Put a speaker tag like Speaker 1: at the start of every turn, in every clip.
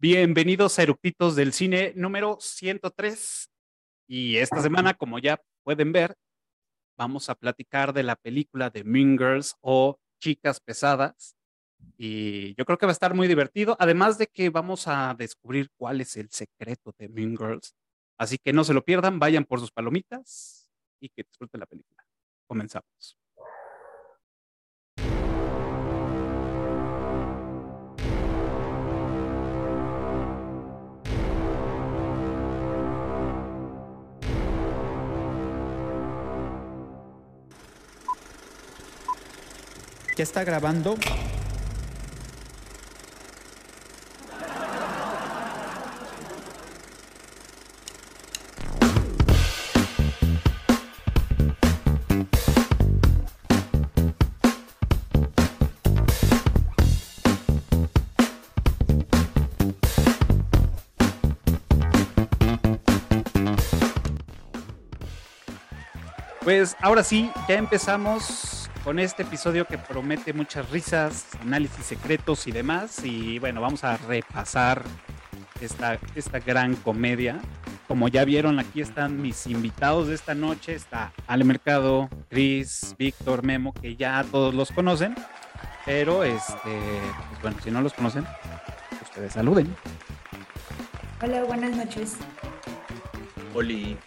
Speaker 1: Bienvenidos a Eructitos del Cine número 103. Y esta semana, como ya pueden ver, vamos a platicar de la película de Mean Girls o Chicas Pesadas. Y yo creo que va a estar muy divertido, además de que vamos a descubrir cuál es el secreto de Mean Girls. Así que no se lo pierdan, vayan por sus palomitas y que disfruten la película. Comenzamos.
Speaker 2: ¿Ya está grabando?
Speaker 1: Pues ahora sí, ya empezamos con este episodio que promete muchas risas, análisis secretos y demás. Y bueno, vamos a repasar esta, esta gran comedia. Como ya vieron, aquí están mis invitados de esta noche. Está Ale Mercado, Chris, Víctor, Memo, que ya todos los conocen. Pero, este, pues bueno, si no los conocen, ustedes saluden.
Speaker 3: Hola, buenas noches.
Speaker 4: Oli.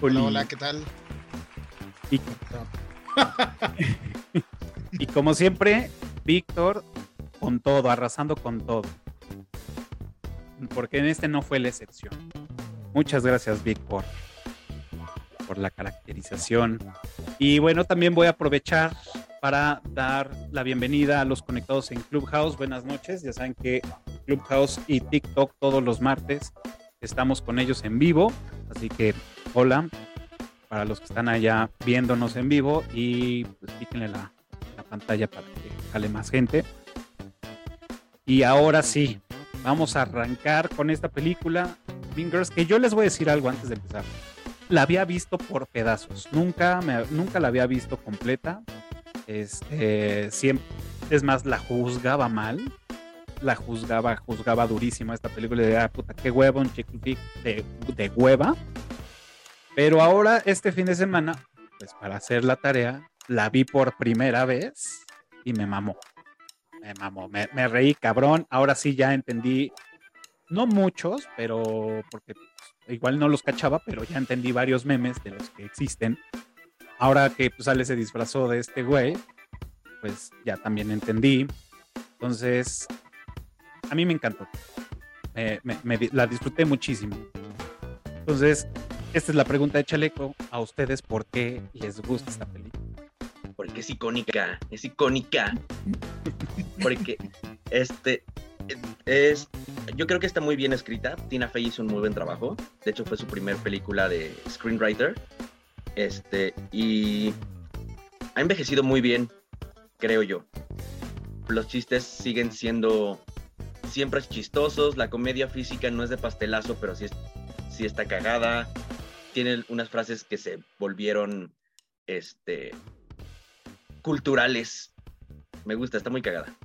Speaker 5: Hola, hola, ¿qué tal?
Speaker 1: Y, y como siempre, Víctor con todo, arrasando con todo. Porque en este no fue la excepción. Muchas gracias, Vic, por, por la caracterización. Y bueno, también voy a aprovechar para dar la bienvenida a los conectados en Clubhouse. Buenas noches. Ya saben que Clubhouse y TikTok todos los martes estamos con ellos en vivo. Así que hola para los que están allá viéndonos en vivo y pues píquenle la, la pantalla para que jale más gente. Y ahora sí, vamos a arrancar con esta película, Girls, que yo les voy a decir algo antes de empezar. La había visto por pedazos, nunca, me, nunca la había visto completa. Este, siempre, es más, la juzgaba mal, la juzgaba, juzgaba durísimo esta película de ah, puta, qué huevo, un chick de, de hueva. Pero ahora, este fin de semana, pues para hacer la tarea, la vi por primera vez y me mamó. Me mamó, me, reí cabrón. Ahora sí ya entendí, no muchos, pero porque igual no los cachaba, pero ya entendí varios memes de los que existen. Ahora que pues, Ale se disfrazó de este güey, pues ya también entendí. Entonces, a mí me encantó. Me, me, la disfruté muchísimo. Entonces, esta es la pregunta de Chaleco a ustedes, ¿por qué les gusta esta película?
Speaker 4: Porque es icónica, es icónica. Porque este es, yo creo que está muy bien escrita. Tina Fey hizo un muy buen trabajo. De hecho, fue su primer película de screenwriter. Este, y ha envejecido muy bien, creo yo. Los chistes siguen siendo siempre chistosos. La comedia física no es de pastelazo, pero sí, es, sí está cagada. Tiene unas frases que se volvieron este, culturales. Me gusta, está muy cagada.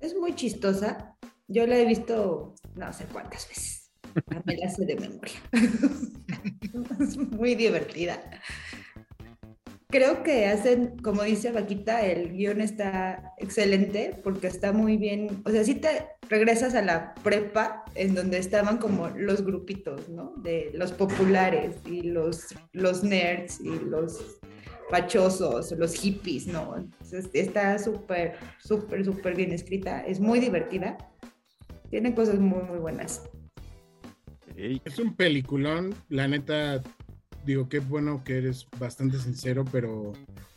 Speaker 3: Es muy chistosa. Yo la he visto no sé cuántas veces. Me la sé de memoria. es muy divertida. Creo que hacen, como dice Vaquita, el guion está excelente porque está muy bien. O sea, si te regresas a la prepa en donde estaban como los grupitos, ¿no? De los populares y los, los nerds y los fachosos, los hippies, ¿no? Está súper, súper, súper bien escrita, es muy divertida, tiene cosas muy, muy buenas.
Speaker 5: Es un peliculón, la neta, digo, qué bueno que eres bastante sincero, pero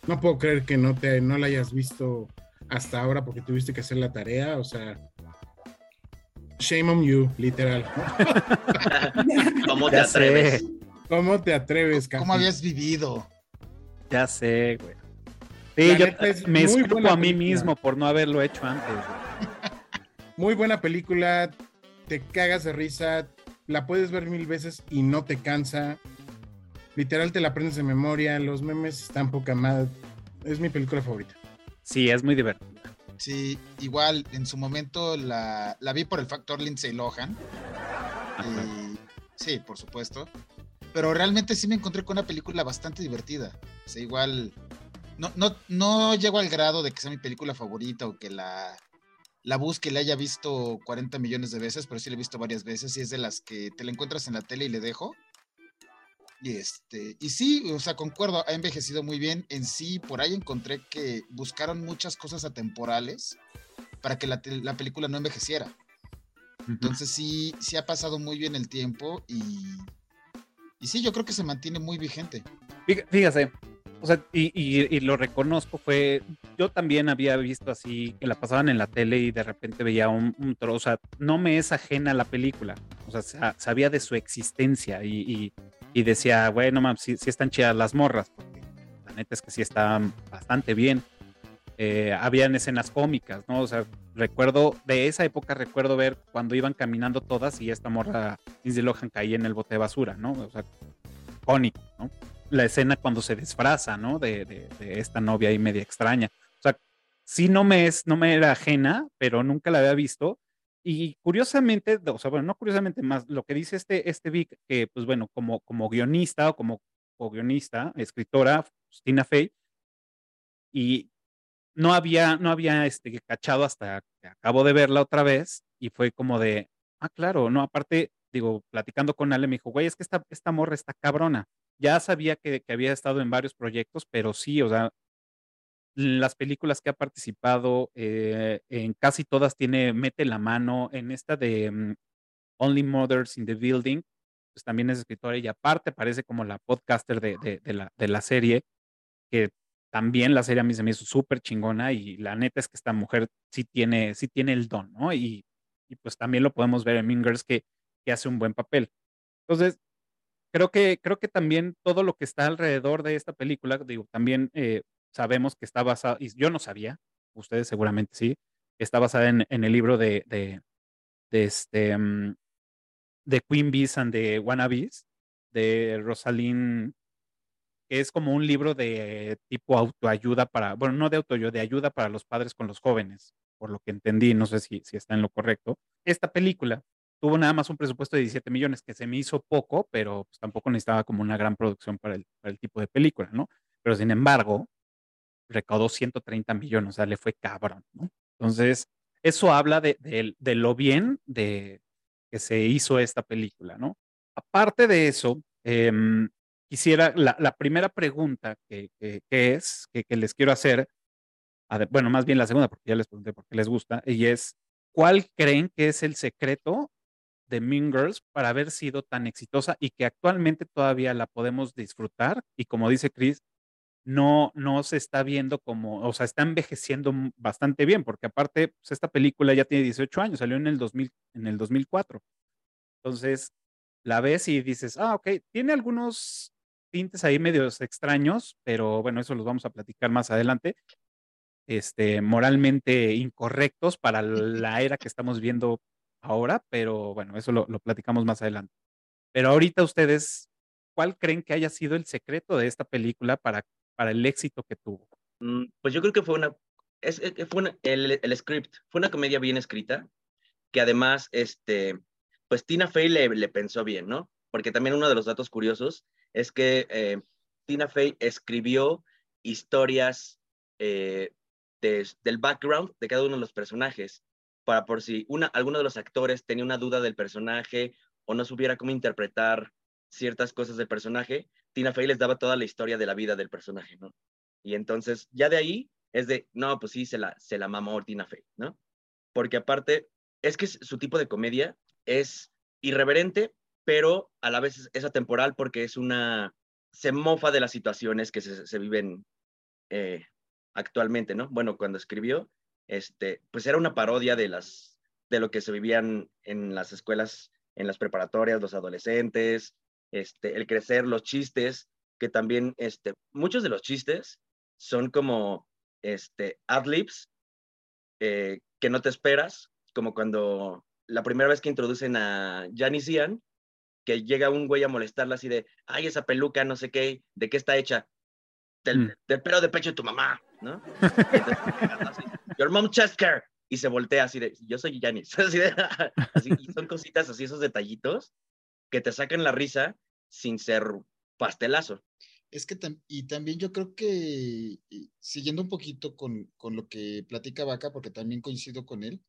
Speaker 5: no puedo creer que no, te, no la hayas visto hasta ahora porque tuviste que hacer la tarea, o sea, shame on you, literal.
Speaker 4: ¿Cómo te atreves?
Speaker 5: ¿Cómo te atreves,
Speaker 6: ¿Cómo habías vivido?
Speaker 1: Ya sé, güey. Sí, yo me escupo a mí película. mismo por no haberlo hecho antes. Güey.
Speaker 5: Muy buena película, te cagas de risa, la puedes ver mil veces y no te cansa. Literal te la aprendes de memoria, los memes están poca más. Es mi película favorita.
Speaker 1: Sí, es muy divertida.
Speaker 6: Sí, igual en su momento la, vi por el factor Lindsay Lohan. sí, por supuesto. Pero realmente sí me encontré con una película bastante divertida. O sea, igual no, no, no llego al grado de que sea mi película favorita o que la, la busque y la haya visto 40 millones de veces, pero sí la he visto varias veces y es de las que te la encuentras en la tele y le dejo. Y, este, y sí, o sea, concuerdo, ha envejecido muy bien. En sí, por ahí encontré que buscaron muchas cosas atemporales para que la, película no envejeciera. Entonces sí, sí ha pasado muy bien el tiempo y, y sí, yo creo que se mantiene muy vigente.
Speaker 1: Fíjase, o sea, y, lo reconozco, fue, yo también había visto así, que la pasaban en la tele y de repente veía un, un trozo, o sea, no me es ajena la película, o sea, sabía de su existencia y, y decía, bueno, mames, sí, están chidas las morras, porque la neta es que sí están bastante bien. Eh, habían escenas cómicas, ¿no? O sea, recuerdo, de esa época recuerdo ver cuando iban caminando todas y esta morra Lindsay Lohan caía en el bote de basura, ¿no? O sea, cónico, ¿no? La escena cuando se disfraza, ¿no? De, de, de, esta novia ahí media extraña. O sea, sí no me es, no me era ajena, pero nunca la había visto. Y curiosamente, o sea, bueno, no curiosamente más, lo que dice este, este Vic, que pues bueno, como, como guionista o como guionista, escritora, pues, Tina Fey, y no había, no había este, cachado hasta que acabo de verla otra vez y fue como de, ah, claro, no, aparte, digo, platicando con Ale, me dijo, güey, es que esta, esta morra está cabrona. Ya sabía que, que había estado en varios proyectos, pero sí, o sea, las películas que ha participado, eh, en casi todas tiene, mete la mano. En esta de mm, Only Mothers in the Building, pues también es escritora y aparte parece como la podcaster de, de, la, de la serie, que también la serie a mí se me hizo súper chingona y la neta es que esta mujer sí tiene, sí tiene el don, ¿no? Y, y pues también lo podemos ver en Mingers que, que hace un buen papel. Entonces, creo que, creo que también todo lo que está alrededor de esta película, digo, también eh, sabemos que está basada, y yo no sabía, ustedes seguramente sí, está basada en, el libro de, de, de este, mm, de Queen Bees and the Wannabes, de Rosalind, que es como un libro de tipo autoayuda para, bueno, no de autoayuda, de ayuda para los padres con los jóvenes, por lo que entendí, no sé si, si está en lo correcto. Esta película tuvo nada más un presupuesto de 17 millones, que se me hizo poco, pero pues, tampoco necesitaba como una gran producción para el, para el tipo de película, ¿no? Pero sin embargo, recaudó 130 millones, o sea, le fue cabrón, ¿no? Entonces, eso habla de, lo bien de que se hizo esta película, ¿no? Aparte de eso, em, quisiera, la, primera pregunta que, es, que, les quiero hacer, bueno, más bien la segunda, porque ya les pregunté por qué les gusta, y es, ¿cuál creen que es el secreto de Mean Girls para haber sido tan exitosa y que actualmente todavía la podemos disfrutar? Y como dice Chris, no, no se está viendo como, o sea, está envejeciendo bastante bien, porque aparte, pues, esta película ya tiene 18 años, salió en el, 2000, en el 2004. Entonces, la ves y dices, ah, ok, tiene algunos tintes ahí medios extraños, pero bueno, eso los vamos a platicar más adelante. Este, moralmente incorrectos para la era que estamos viendo ahora, pero bueno, eso lo, lo platicamos más adelante. Pero ahorita ustedes, ¿cuál creen que haya sido el secreto de esta película para para el éxito que tuvo?
Speaker 4: Mm, pues yo creo que fue una, es, fue el, el, script, fue una comedia bien escrita, que además, este, pues Tina Fey le, pensó bien, ¿no? Porque también uno de los datos curiosos es que eh, Tina Fey escribió historias eh, del background de cada uno de los personajes, para por si una, alguno de los actores tenía una duda del personaje o no supiera cómo interpretar ciertas cosas del personaje, Tina Fey les daba toda la historia de la vida del personaje, ¿no? Y entonces, ya de ahí es de, no, pues sí, se la, se la mamó Tina Fey, ¿no? Porque aparte, es que su tipo de comedia es irreverente, pero a la vez es atemporal porque es una, se mofa de las situaciones que se, viven eh, actualmente, ¿no? Bueno, cuando escribió, este, pues era una parodia de las, de lo que se vivían en las escuelas, en las preparatorias, los adolescentes, este, el crecer, los chistes, que también, este, muchos de los chistes son como, este, adlibs eh, que no te esperas, como cuando la primera vez que introducen a Janice Ian, que llega un güey a molestarla así de, ay, esa peluca, no sé qué, ¿de qué está hecha? Del, mm. del pelo de pecho de tu mamá. ¿no? Your mom Chesker. Y se voltea así de, yo soy Janis. Así, y son cositas así, esos detallitos que te sacan la risa sin ser pastelazo.
Speaker 6: Es que, y también yo creo que, siguiendo un poquito con, con lo que platica Vaca, porque también coincido con él,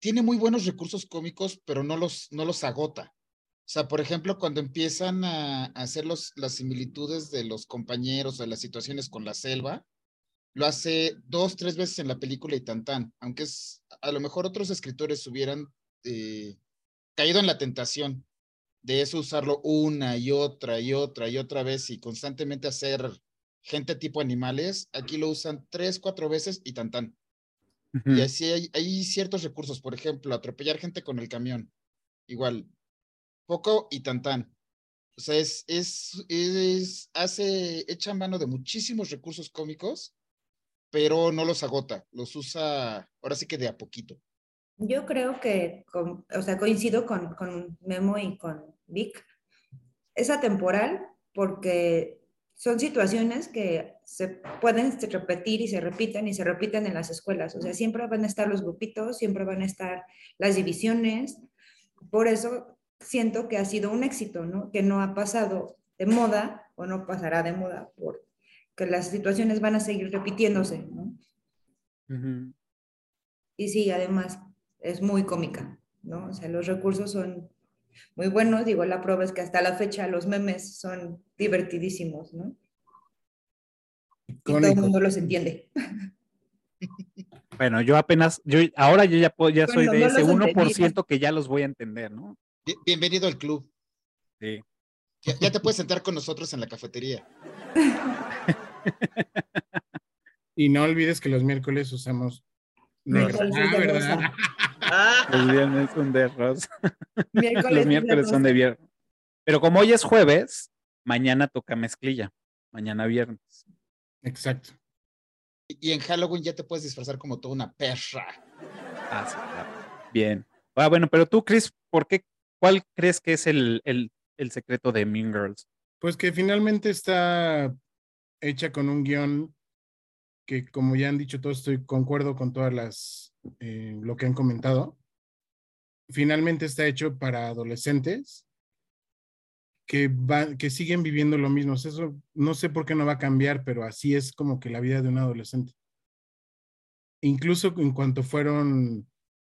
Speaker 6: tiene muy buenos recursos cómicos, pero no los, no los agota. O sea, por ejemplo, cuando empiezan a, hacer los, las similitudes de los compañeros o de las situaciones con la selva, lo hace dos, tres veces en la película y tan tan, aunque es, a lo mejor otros escritores hubieran eh, caído en la tentación de eso usarlo una y otra y otra y otra vez y constantemente hacer gente tipo animales, aquí lo usan tres, cuatro veces y tan tan. Y así hay, hay, ciertos recursos, por ejemplo, atropellar gente con el camión, igual, poco y tan tan. O sea, es, es, es, hace, echa mano de muchísimos recursos cómicos, pero no los agota, los usa ahora sí que de a poquito.
Speaker 3: Yo creo que, o sea, coincido con, con Memo y con Vic. Es atemporal porque son situaciones que se pueden repetir y se repiten y se repiten en las escuelas. O sea, siempre van a estar los grupitos, siempre van a estar las divisiones. Por eso siento que ha sido un éxito, ¿no? Que no ha pasado de moda o no pasará de moda porque las situaciones van a seguir repitiéndose, ¿no? Y sí, además es muy cómica, ¿no? O sea, los recursos son muy buenos. Digo, la prueba es que hasta la fecha los memes son divertidísimos, ¿no? Y todo el mundo los entiende.
Speaker 1: Bueno, yo apenas, yo ahora yo ya, ya soy de ese 1% que ya los voy a entender, ¿no?
Speaker 6: Bienvenido al club.
Speaker 1: Sí.
Speaker 6: Ya, te puedes sentar con nosotros en la cafetería.
Speaker 5: y no olvides que los miércoles usamos.
Speaker 3: Miércoles ah, ¿verdad?
Speaker 1: Los viernes son de rosa. Los miércoles son de viernes. Pero como hoy es jueves, mañana toca mezclilla. Mañana viernes.
Speaker 5: Exacto.
Speaker 6: Y en Halloween ya te puedes disfrazar como toda una perra.
Speaker 1: Ah, sí, claro. Bien. Ah, bueno, pero tú, Chris, ¿por qué, ¿cuál crees que es el, el, el secreto de Mean Girls?
Speaker 5: Pues que finalmente está hecha con un guion que, como ya han dicho todos, estoy concuerdo con todas las eh, lo que han comentado. Finalmente está hecho para adolescentes que, que siguen viviendo lo mismo. Eso no sé por qué no va a cambiar, pero así es como que la vida de un adolescente. Incluso en cuanto fueron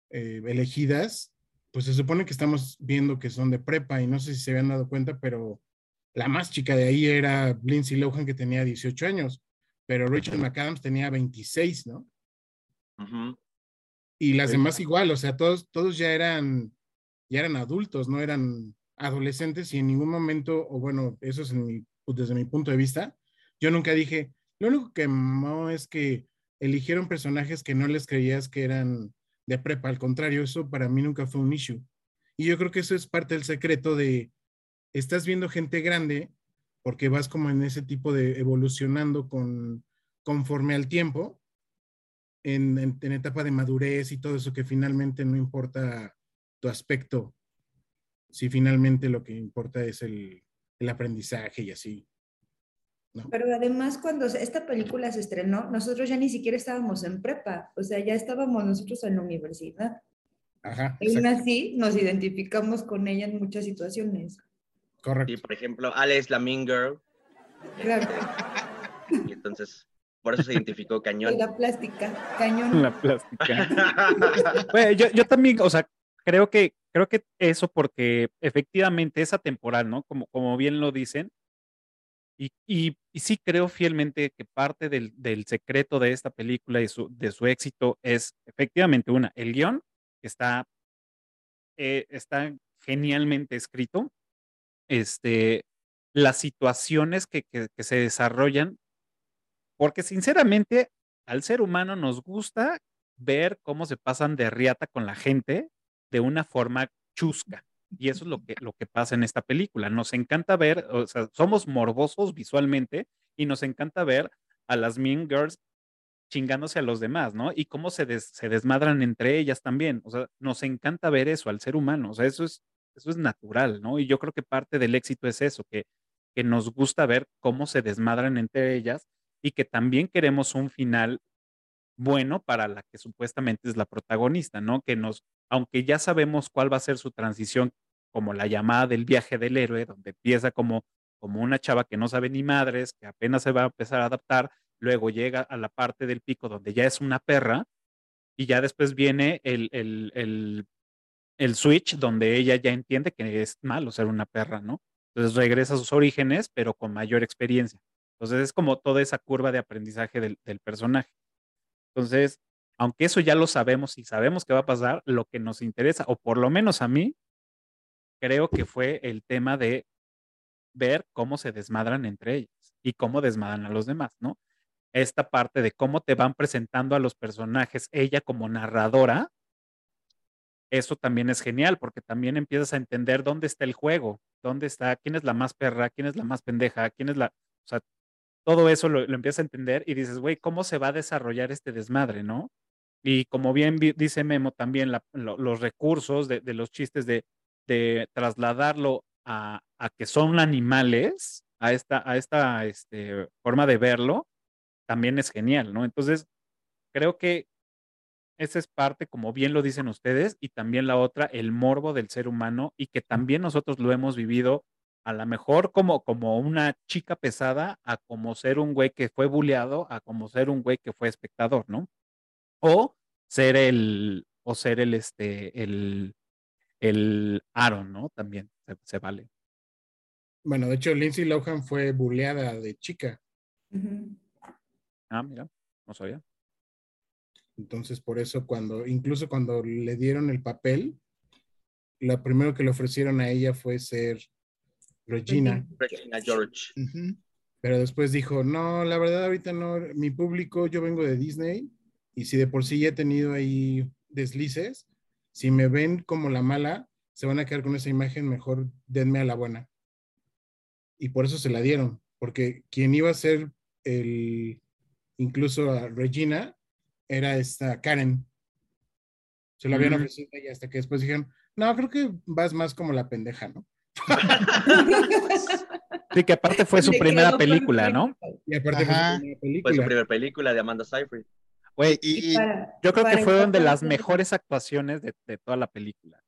Speaker 5: eh, elegidas, pues se supone que estamos viendo que son de prepa y no sé si se habían dado cuenta, pero la más chica de ahí era Lindsay Lohan que tenía 18 años, pero Rachel McAdams tenía 26, ¿no? Y las demás igual, o sea, todos, todos ya eran, ya eran adultos, no eran adolescentes y en ningún momento, o bueno, eso es desde mi punto de vista, yo nunca dije, lo único que no es que eligieron personajes que no les creías que eran de prepa, al contrario, eso para mí nunca fue un issue. Y yo creo que eso es parte del secreto de, estás viendo gente grande porque vas como en ese tipo de evolucionando con, conforme al tiempo en, en, etapa de madurez y todo eso que finalmente no importa tu aspecto, si finalmente lo que importa es el, el aprendizaje y así.
Speaker 3: ¿no? Pero además cuando esta película se estrenó, nosotros ya ni siquiera estábamos en prepa, o sea, ya estábamos nosotros en la universidad.
Speaker 5: Ajá.
Speaker 3: Y aún así nos identificamos con ella en muchas situaciones.
Speaker 5: Correcto.
Speaker 4: Y por ejemplo, Ale es la mean girl.
Speaker 3: Claro.
Speaker 4: Y entonces por eso se identificó cañón.
Speaker 3: La plástica, cañón.
Speaker 1: La plástica. bueno, yo, yo, también, o sea, creo que, creo que eso porque efectivamente es atemporal, ¿no? Como, como bien lo dicen. Y, y, y sí creo fielmente que parte del, del, secreto de esta película y su, de su éxito es efectivamente una, el guion que está, eh, está genialmente escrito, este, las situaciones que, que, que se desarrollan porque sinceramente, al ser humano nos gusta ver cómo se pasan de riata con la gente de una forma chusca. Y eso es lo que, lo que pasa en esta película. Nos encanta ver, o sea, somos morbosos visualmente y nos encanta ver a las Mean Girls chingándose a los demás, ¿no? Y cómo se, se desmadran entre ellas también. O sea, nos encanta ver eso al ser humano. O sea, eso es, eso es natural, ¿no? Y yo creo que parte del éxito es eso, que, que nos gusta ver cómo se desmadran entre ellas y que también queremos un final bueno para la que supuestamente es la protagonista, ¿no? Que nos, aunque ya sabemos cuál va a ser su transición, como la llamada del viaje del héroe, donde empieza como, como una chava que no sabe ni madres, que apenas se va a empezar a adaptar, luego llega a la parte del pico donde ya es una perra, y ya después viene el, el, el, el switch donde ella ya entiende que es malo ser una perra, ¿no? Entonces regresa a sus orígenes, pero con mayor experiencia. Entonces es como toda esa curva de aprendizaje del, personaje. Entonces, aunque eso ya lo sabemos y sabemos que va a pasar, lo que nos interesa, o por lo menos a mí, creo que fue el tema de ver cómo se desmadran entre ellas y cómo desmadran a los demás, ¿no? Esta parte de cómo te van presentando a los personajes, ella como narradora, eso también es genial porque también empiezas a entender dónde está el juego, dónde está, quién es la más perra, quién es la más pendeja, quién es la, o sea, todo eso lo, empiezas a entender y dices, güey, ¿cómo se va a desarrollar este desmadre, no? Y como bien dice Memo, también los recursos de, los chistes de, trasladarlo a, a, que son animales, a esta, a esta este, forma de verlo, también es genial, ¿no? Entonces, creo que esa es parte, como bien lo dicen ustedes, y también la otra, el morbo del ser humano y que también nosotros lo hemos vivido a lo mejor como, como una chica pesada, a como ser un güey que fue bulleado, a como ser un güey que fue espectador, ¿no? O ser el, o ser el, este, el, el Aaron, ¿no? También se, vale.
Speaker 5: Bueno, de hecho, Lindsay Lohan fue bulleada de chica.
Speaker 1: Ah, mira, no sabía.
Speaker 5: Entonces, por eso, cuando, incluso cuando le dieron el papel, lo primero que le ofrecieron a ella fue ser Regina.
Speaker 4: Regina George.
Speaker 5: Pero después dijo, no, la verdad ahorita no, mi público, yo vengo de Disney y si de por sí ya he tenido ahí deslices, si me ven como la mala, se van a quedar con esa imagen, mejor denme a la buena. Y por eso se la dieron, porque quien iba a ser el, incluso a Regina, era esta Karen. Se lo habían ofrecido a ella hasta que después dijeron, no, creo que vas más como la pendeja, ¿no?
Speaker 1: Sí, que aparte fue su primera película, ¿no?
Speaker 5: Y aparte fue su primera película.
Speaker 4: Fue su primera película de Amanda Seyfried.
Speaker 1: Güey, y, yo creo que fue una de las mejores actuaciones de, toda la película.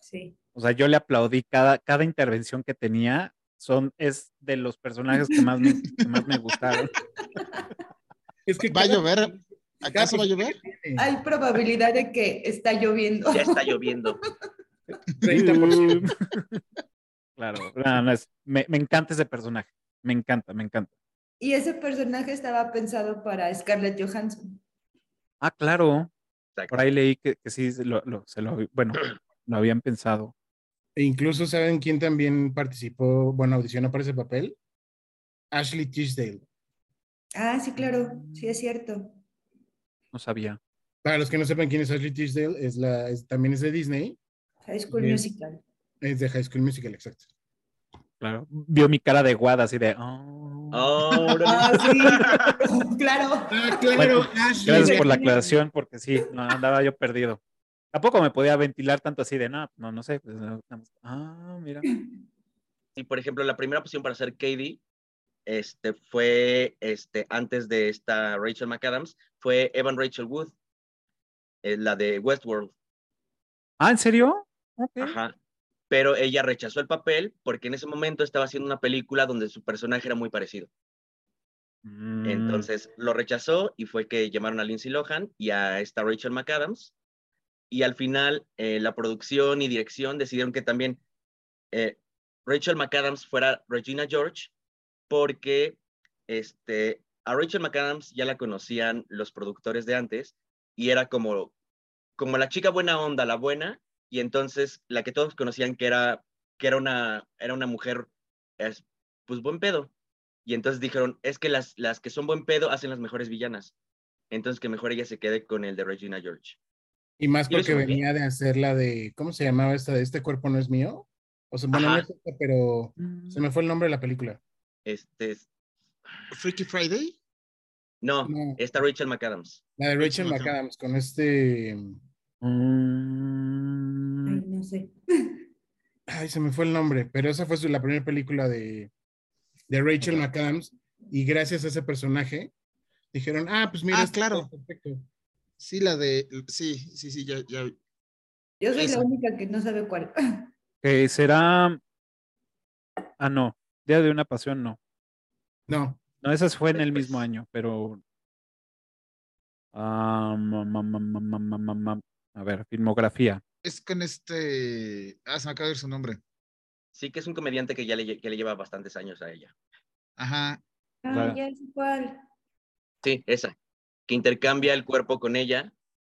Speaker 3: Sí.
Speaker 1: O sea, yo le aplaudí cada, cada intervención que tenía. Son, es de los personajes que más me, más me gustaron.
Speaker 6: Es que va a llover. ¿Acaso va a llover?
Speaker 3: Hay probabilidad de que está lloviendo.
Speaker 4: Ya está lloviendo.
Speaker 1: claro, me, encanta ese personaje. Me encanta, me encanta.
Speaker 3: Y ese personaje estaba pensado para Scarlett Johansson.
Speaker 1: Ah, claro. Por ahí leí que, sí, lo, se lo, bueno, lo habían pensado.
Speaker 5: E incluso, ¿saben quién también participó, bueno, audicionó para ese papel? Ashley Tisdale.
Speaker 3: Ah, sí, claro, sí es cierto.
Speaker 1: No sabía.
Speaker 5: Para los que no sepan quién es Ashley Tisdale, es la, también es de Disney
Speaker 3: High School Musical.
Speaker 5: Es de High School Musical, exacto.
Speaker 1: Claro. Vio mi cara de guada así de. Oh,
Speaker 4: oh
Speaker 3: ah, sí. claro.
Speaker 5: Ah, claro.
Speaker 1: gracias por la aclaración, porque sí, no, andaba yo perdido. Tampoco me podía ventilar tanto así de, no, no, no sé. Pues, ah, mira.
Speaker 4: Y por ejemplo, la primera opción para ser Katie este, fue este, antes de esta Rachel McAdams, fue Evan Rachel Wood, eh, la de Westworld.
Speaker 1: Ah, ¿en serio?
Speaker 4: Ajá. Pero ella rechazó el papel porque en ese momento estaba haciendo una película donde su personaje era muy parecido. Mm. Entonces lo rechazó y fue que llamaron a Lindsay Lohan y a esta Rachel McAdams. Y al final eh, la producción y dirección decidieron que también eh, Rachel McAdams fuera Regina George porque este, a Rachel McAdams ya la conocían los productores de antes y era como, como la chica buena onda, la buena, y entonces la que todos conocían que era, que era, una, era una mujer, es, pues buen pedo. Y entonces dijeron, es que las, las que son buen pedo hacen las mejores villanas. Entonces que mejor ella se quede con el de Regina George.
Speaker 5: Y más porque venía de hacer la de, ¿cómo se llamaba esta de Este cuerpo no es mío? O sea, bueno, no es esta, pero se me fue el nombre de la película.
Speaker 4: Este es...
Speaker 6: ¿Freaky Friday?
Speaker 4: No, esta Rachel McAdams.
Speaker 5: La de Rachel McAdams, con este...
Speaker 3: Mm. Ay, no sé.
Speaker 5: Ay, se me fue el nombre, pero esa fue la primera película de, de Rachel McAdams Y gracias a ese personaje, dijeron, ah, pues mira,
Speaker 6: Ah,
Speaker 5: este
Speaker 6: claro.
Speaker 5: perfecto.
Speaker 6: Sí, la de. Sí, sí, sí, ya, ya.
Speaker 3: Yo soy
Speaker 6: Esa.
Speaker 3: la única que no sabe cuál.
Speaker 1: Que será. Ah, no. Día de una pasión, no.
Speaker 5: No,
Speaker 1: No, esa fue en el mismo año, pero. Ah, A ver, filmografía.
Speaker 6: Es con este. Ah, se me acaba de ir su nombre.
Speaker 4: Sí, que es un comediante que ya le, lle- que le lleva bastantes años a ella.
Speaker 6: Ajá.
Speaker 3: Ah, ya sé cuál.
Speaker 4: Sí, esa. Que intercambia el cuerpo con ella.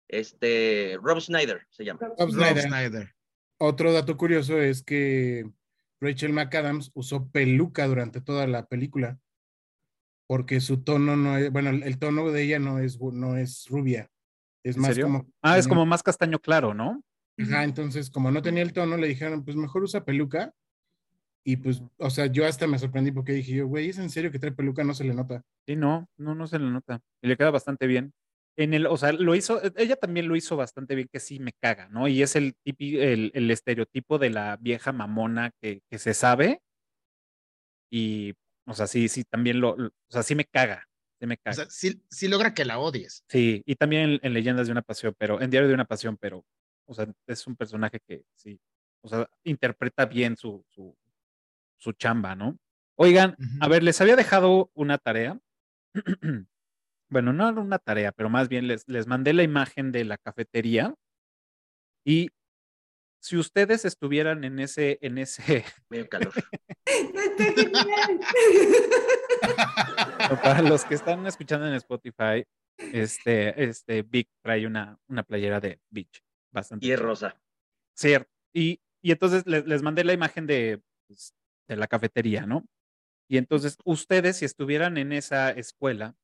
Speaker 4: Este, Rob Snyder se llama.
Speaker 5: Rob
Speaker 6: Rob
Speaker 5: Snyder.
Speaker 6: Snyder.
Speaker 5: Otro dato curioso es que Rachel McAdams usó peluca durante toda la película porque su tono no es, bueno, el tono de ella no es, no es rubia, es
Speaker 1: ¿En
Speaker 5: más
Speaker 1: serio?
Speaker 5: como...
Speaker 1: Ah, es como más castaño claro, ¿no?
Speaker 5: Ajá, entonces como no tenía el tono, le dijeron, pues mejor usa peluca. Y pues, o sea, yo hasta me sorprendí porque dije yo, güey, ¿es en serio que trae peluca? No se le nota.
Speaker 1: Sí, no, no, no se le nota. Y le queda bastante bien. En el, o sea, lo hizo, e- ella también lo hizo bastante bien, que sí me caga, ¿no? Y es el, tipi- el, el estereotipo de la vieja mamona que, que se sabe. Y, o sea, sí, sí, también lo, lo- o sea, sí me caga, sí me
Speaker 6: O
Speaker 1: caga.
Speaker 6: sea, sí, sí logra que la odies.
Speaker 1: Sí, y también en, en Leyendas de una Pasión, pero en Diario de una Pasión, pero, o sea, es un personaje que sí, o sea, interpreta bien su, su, su chamba, ¿no? Oigan, a ver, les había dejado una tarea. bueno, no era una tarea, pero más bien les, les mandé la imagen de la cafetería. Y si ustedes estuvieran en ese, en ese,
Speaker 4: Medio calor.
Speaker 1: Para los que están escuchando en Spotify, este, este Vic trae una, una playera de beach. Bastante.
Speaker 4: Y es rosa.
Speaker 1: Cierto. Y, y entonces les, les mandé la imagen de, pues, de la cafetería, ¿no? Y entonces ustedes, si estuvieran en esa escuela,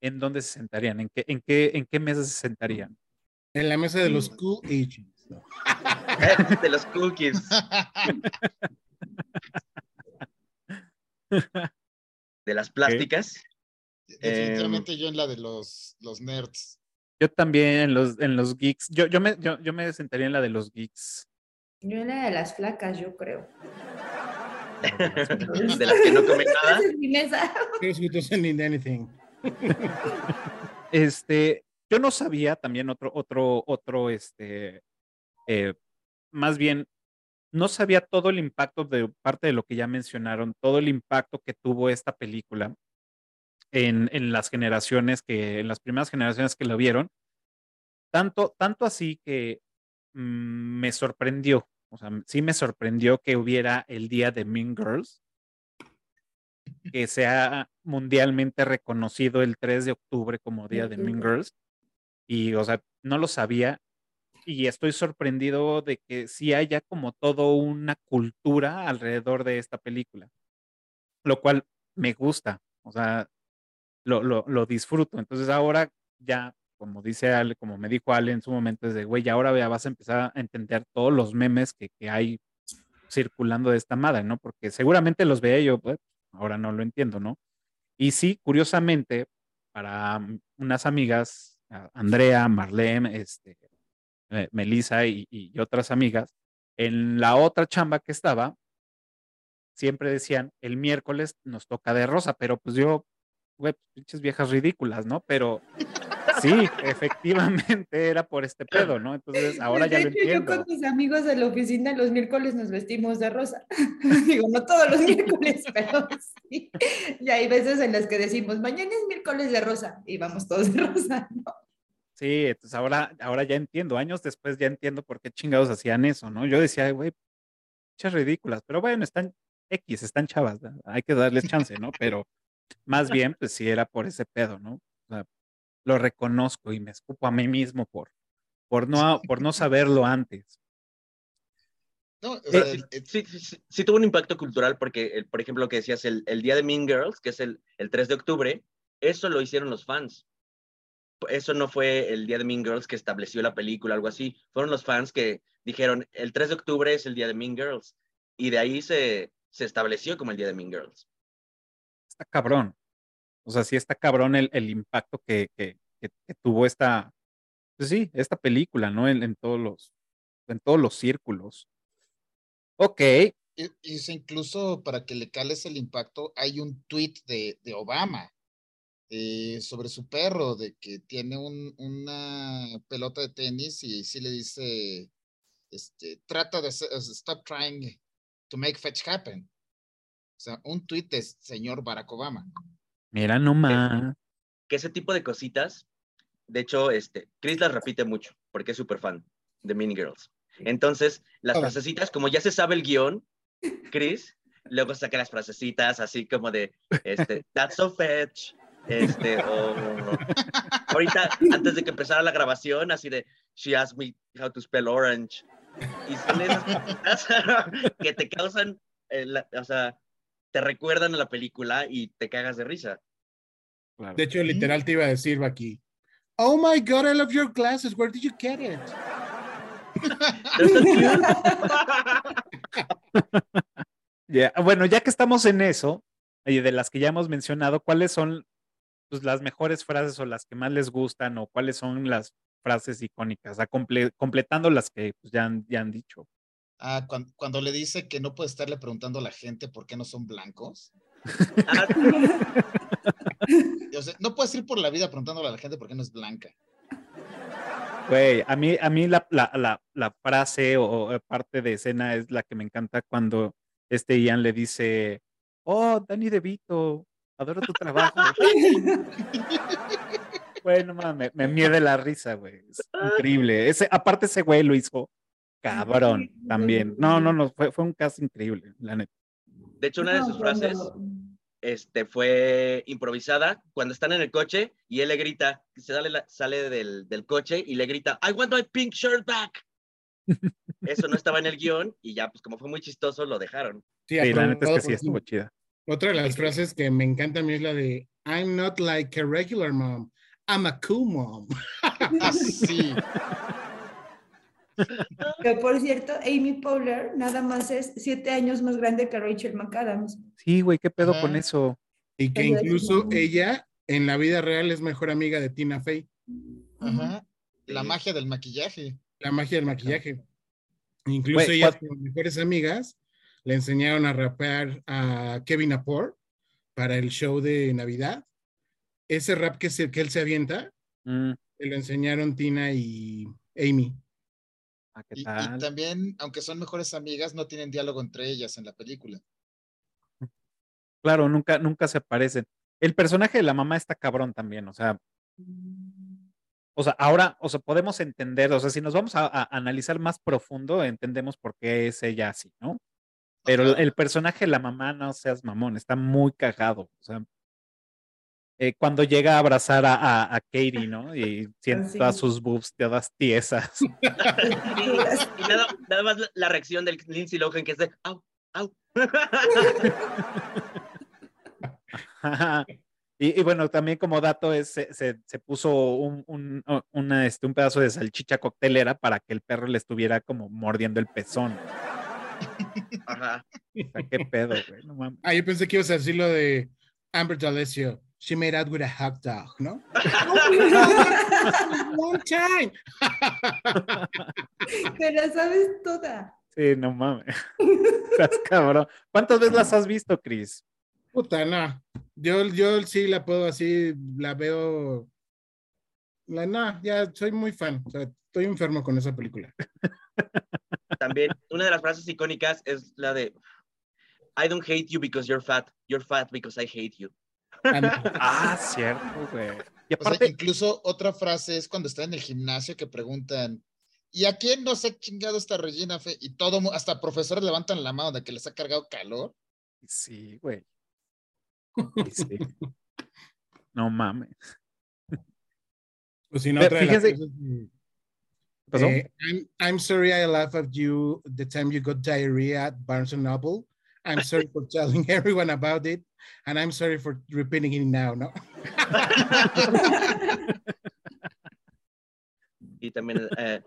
Speaker 1: ¿en dónde se sentarían? ¿En qué, en qué, en qué mesa se sentarían?
Speaker 5: En la mesa de los cool agents. ¿no?
Speaker 4: de los cookies. De las plásticas.
Speaker 6: Definitivamente yo en la de los, los nerds.
Speaker 1: Yo también en los, en los geeks. Yo, yo, me, yo, yo me sentaría en la de los geeks.
Speaker 3: Yo era de las flacas, yo creo.
Speaker 4: de las que no comen nada.
Speaker 5: Anything.
Speaker 1: Este, yo no sabía también otro, otro, otro, este, eh, más bien, no sabía todo el impacto de parte de lo que ya mencionaron, todo el impacto que tuvo esta película en, en las generaciones que, en las primeras generaciones que lo vieron. Tanto, tanto así que mm, me sorprendió, o sea, sí me sorprendió que hubiera el día de Mean Girls, que sea mundialmente reconocido el 3 de octubre como día de Mean Girls. Y, o sea, no lo sabía. Y estoy sorprendido de que sí haya como todo una cultura alrededor de esta película, lo cual me gusta, o sea, lo, lo, lo disfruto. Entonces ahora ya, como dice Ale, como me dijo Ale en su momento, es de, güey, ahora ya vas a empezar a entender todos los memes que, que hay circulando de esta madre, ¿no? Porque seguramente los veía yo, pues, ahora no lo entiendo, ¿no? Y sí, curiosamente, para mm, unas amigas, Andrea, Marlene, este, eh, Melissa y, y otras amigas, en la otra chamba que estaba, siempre decían, el miércoles nos toca de rosa, pero pues yo, güey, pues, pinches viejas ridículas, ¿no? Pero sí, efectivamente era por este pedo, ¿no? Entonces ahora ya lo
Speaker 3: hecho, Yo
Speaker 1: entiendo.
Speaker 3: con mis amigos de la oficina los miércoles nos vestimos de rosa. Digo, no todos los miércoles, pero sí. Y hay veces en las que decimos, mañana es miércoles de rosa y vamos todos de rosa, ¿no?
Speaker 1: Sí, entonces ahora, ahora ya entiendo, años después ya entiendo por qué chingados hacían eso, ¿no? Yo decía, güey, pinches ridículas, pero bueno, están X, están chavas, ¿no? hay que darles chance, ¿no? Pero más bien, pues sí era por ese pedo, ¿no? O sea, lo reconozco y me escupo a mí mismo por, por, no, por no saberlo antes.
Speaker 6: No, o sea,
Speaker 4: Eh, sí, sí, sí, sí tuvo un impacto cultural porque, por ejemplo, lo que decías, el, el día de Mean Girls, que es el, el 3 de octubre, eso lo hicieron los fans. Eso no fue el día de Mean Girls que estableció la película, algo así. Fueron los fans que dijeron, el 3 de octubre es el día de Mean Girls. Y de ahí se, se estableció como el día de Mean Girls.
Speaker 1: Está cabrón. O sea, sí está cabrón el, el impacto que, que, que- que tuvo esta, pues sí, esta película, ¿no? En, en todos los, en todos los círculos. Ok,
Speaker 6: y, incluso para que le cales el impacto, hay un tweet de, de Obama eh, sobre su perro, de que tiene un, una pelota de tenis y sí le dice, este, trata de stop trying to make fetch happen. O sea, un tweet de señor Barack Obama.
Speaker 1: Mira nomás.
Speaker 4: Que, ese tipo de cositas, de hecho, este, Chris las repite mucho, porque es súper fan de Mini Girls. Entonces, las frasecitas, como ya se sabe el guion, Chris, luego saca las frasecitas así como de, este, that's so fetch, este, o ahorita, antes de que empezara la grabación, así de, she asked me how to spell orange. Y son esas que te causan, eh, o sea, te recuerdan a la película y te cagas de risa.
Speaker 5: De hecho, literal te iba a decir aquí, oh my God, I love your glasses, where did you get it?
Speaker 1: Bueno, ya que estamos en eso, y de las que ya hemos mencionado, ¿cuáles son pues, las mejores frases o las que más les gustan o cuáles son las frases icónicas, completando las que pues, ya, han, ya han dicho?
Speaker 6: Ah, cuando, le dice que no puede estarle preguntando a la gente por qué no son blancos. no puedes ir por la vida preguntándole a la gente por qué no es blanca.
Speaker 1: Güey, a mí, a mí la, la, la, frase o, parte de escena es la que me encanta cuando este Ian le dice, oh, Danny DeVito, adoro tu trabajo. bueno, me, me miede la risa, güey. Es increíble. Ese, aparte ese güey lo hizo cabrón también. No, no, no, fue, fue un caso increíble, la neta.
Speaker 4: De hecho, una de sus frases este, fue improvisada cuando están en el coche y él le grita, se sale, sale del, del, coche y le grita, I want my pink shirt back. Eso no estaba en el guion y ya, pues como fue muy chistoso, lo dejaron.
Speaker 1: Sí, la neta es que sí, estuvo chida.
Speaker 5: Otra de las frases que me encanta a mí es la de, I'm not like a regular mom, I'm a cool mom.
Speaker 6: sí.
Speaker 3: Que por cierto, Amy Powler nada más es siete años más grande que Rachel McAdams.
Speaker 1: Sí, güey, ¿qué pedo con eso?
Speaker 5: Y que incluso ella en la vida real es mejor amiga de Tina Fey.
Speaker 6: Ajá. La magia del maquillaje.
Speaker 5: La magia del maquillaje. Incluso ellas, como mejores amigas, le enseñaron a rapear a Kevin Apor para el show de Navidad. Ese rap que, que él se avienta, mm. lo enseñaron Tina y Amy.
Speaker 6: Ah, y, también, aunque son mejores amigas, no tienen diálogo entre ellas en la película.
Speaker 1: Claro, nunca, nunca se aparecen. El personaje de la mamá está cabrón también, o sea. O sea, ahora, o sea, podemos entender, o sea, si nos vamos a, analizar más profundo, entendemos por qué es ella así, ¿no? Pero el personaje de la mamá, no seas mamón, está muy cagado. O sea, eh, cuando llega a abrazar a, a, Katie, ¿no? Y siente todas sus boobs todas tiesas. y,
Speaker 4: nada, más la reacción del Lindsay Lohan que es de, au, au.
Speaker 1: y, y, bueno, también como dato es, se, se, puso un, un, una, este, un pedazo de salchicha coctelera para que el perro le estuviera como mordiendo el pezón.
Speaker 4: Ajá.
Speaker 1: O sea, qué pedo, güey. No mames.
Speaker 5: Ah, yo pensé que ibas a decir lo de Amber D'Alessio she made out with a hot dog, ¿no?
Speaker 3: One time. Te la sabes toda.
Speaker 1: Sí, no mames. Estás cabrón. ¿Cuántas veces las has visto, Chris?
Speaker 5: Puta, no. Yo, yo sí la puedo así, la veo. La, no, ya soy muy fan. O sea, estoy enfermo con esa película.
Speaker 4: También, una de las frases icónicas es la de I don't hate you because you're fat. You're fat because I hate you
Speaker 1: ah, cierto, güey.
Speaker 6: Y aparte, incluso otra frase es cuando está en el gimnasio que preguntan, ¿y a quién nos ha chingado esta Regina Fe? Y todo, hasta profesores levantan la mano de que les ha cargado calor.
Speaker 1: Sí, güey. No mames.
Speaker 5: Pues si no, fíjense. Eh, I'm, I'm sorry I laughed at you the time you got diarrhea at Barnes and Noble. I'm sorry for telling everyone about it. And I'm sorry for repeating it now, ¿no?
Speaker 4: y también, eh,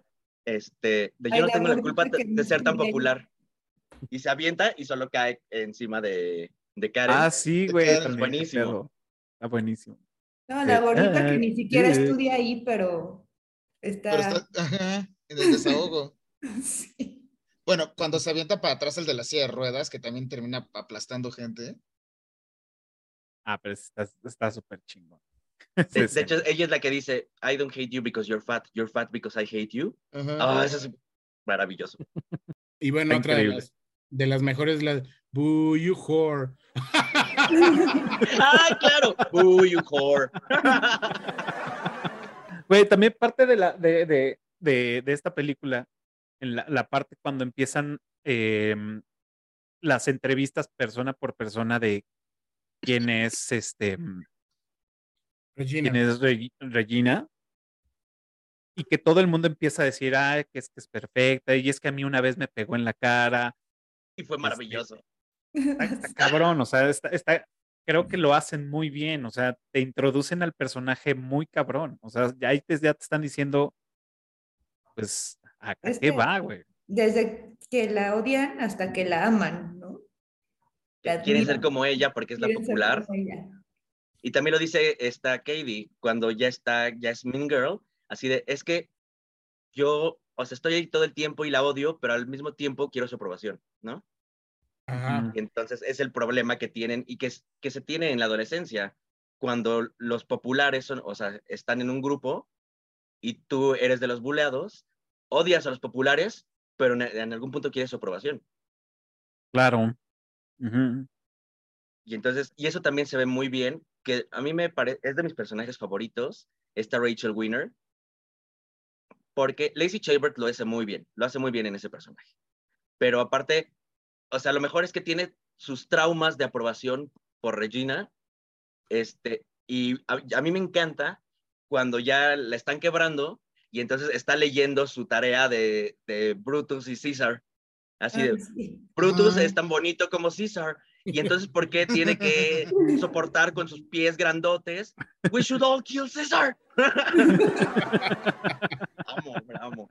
Speaker 4: este, de yo no tengo la culpa de, ser tan popular. Y se avienta y solo cae encima de, de Karen.
Speaker 1: Ah, sí, güey.
Speaker 4: Es buenísimo.
Speaker 1: Está buenísimo.
Speaker 3: No, la gordita que ni siquiera estudia ahí, pero está...
Speaker 6: Pero está ajá, en el desahogo.
Speaker 3: sí.
Speaker 6: Bueno, cuando se avienta para atrás el de la silla de ruedas, que también termina aplastando gente.
Speaker 1: Ah, pero está súper chingón.
Speaker 4: De, hecho, ella es la que dice, I don't hate you because you're fat, you're fat because I hate you. Ah, eso es maravilloso.
Speaker 5: Y bueno, otra de las, de las, mejores, la Boo You Whore.
Speaker 4: ¡Ah, claro! Boo You Whore.
Speaker 1: Güey, también parte de, la, de, de, de, de esta película, en la, la parte cuando empiezan eh, las entrevistas persona por persona de quién es este
Speaker 5: Regina.
Speaker 1: quién es Regina y que todo el mundo empieza a decir, ay, que es que es perfecta, y es que a mí una vez me pegó en la cara.
Speaker 4: Y fue este, maravilloso.
Speaker 1: está, cabrón, o sea, está, está, creo que lo hacen muy bien, o sea, te introducen al personaje muy cabrón, o sea, ya, te, ya te están diciendo, pues, ¿a qué va, güey?
Speaker 3: Desde que la odian hasta que la aman, ¿no?
Speaker 4: Quieren ser como ella porque es la popular. Y también lo dice esta Katie, cuando ya está, ya es Mean Girl, así de, es que yo, o sea, estoy ahí todo el tiempo y la odio, pero al mismo tiempo quiero su aprobación, ¿no? Entonces es el problema que tienen y que, que se tiene en la adolescencia, cuando los populares son, o sea, están en un grupo y tú eres de los buleados, odias a los populares, pero en, algún punto quieres su aprobación.
Speaker 1: Claro.
Speaker 4: Y entonces, y eso también se ve muy bien, que a mí me parece, es de mis personajes favoritos, esta Rachel Winner, porque Lacey Chabert lo hace muy bien, lo hace muy bien en ese personaje. Pero aparte, o sea, lo mejor es que tiene sus traumas de aprobación por Regina, este, y a, mí me encanta cuando ya la están quebrando y entonces está leyendo su tarea de, de Brutus y César. Así de, Brutus es tan bonito como César. Y entonces, ¿por qué tiene que soportar con sus pies grandotes? We should all kill César. amo, amo.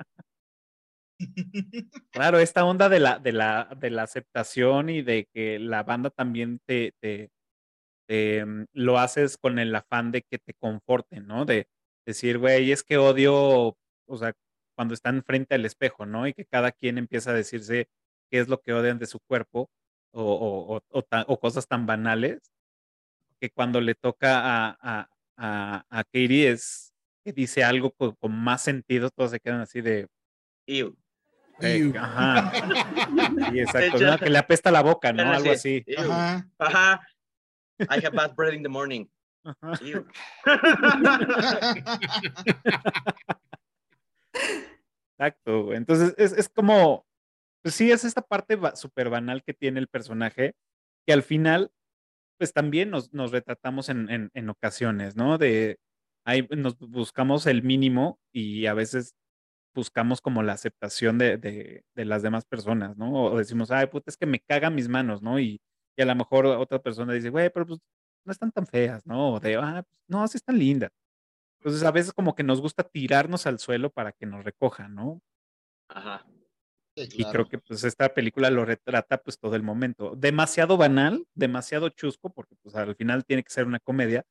Speaker 1: Claro, esta onda de la, de la, de la aceptación y de que la banda también te, mm, lo haces con el afán de que te conforten, ¿no? De decir, güey, es que odio, o sea, cuando están frente al espejo, ¿no? Y que cada quien empieza a decirse qué es lo que odian de su cuerpo o, cosas tan banales que cuando le toca a, a, a, Katie es que dice algo con, más sentido, todos se quedan así de... ajá. Y exacto, que le apesta la boca, ¿no? Algo así.
Speaker 4: Ajá. Ajá. I have bad breath in the morning.
Speaker 1: Exacto, entonces es, es como, pues sí, es esta parte súper banal que tiene el personaje, que al final, pues también nos, nos retratamos en, en, en, ocasiones, ¿no? De ahí nos buscamos el mínimo y a veces buscamos como la aceptación de, de, de, las demás personas, ¿no? O decimos, ay, puta, es que me cagan mis manos, ¿no? Y, y a lo mejor otra persona dice, güey, pero pues no están tan feas, ¿no? O de, ah, pues, no, sí están lindas. Entonces a veces como que nos gusta tirarnos al suelo para que nos recojan, ¿no?
Speaker 4: Ajá.
Speaker 1: Y creo que pues esta película lo retrata pues todo el momento. Demasiado banal, demasiado chusco, porque pues al final tiene que ser una comedia,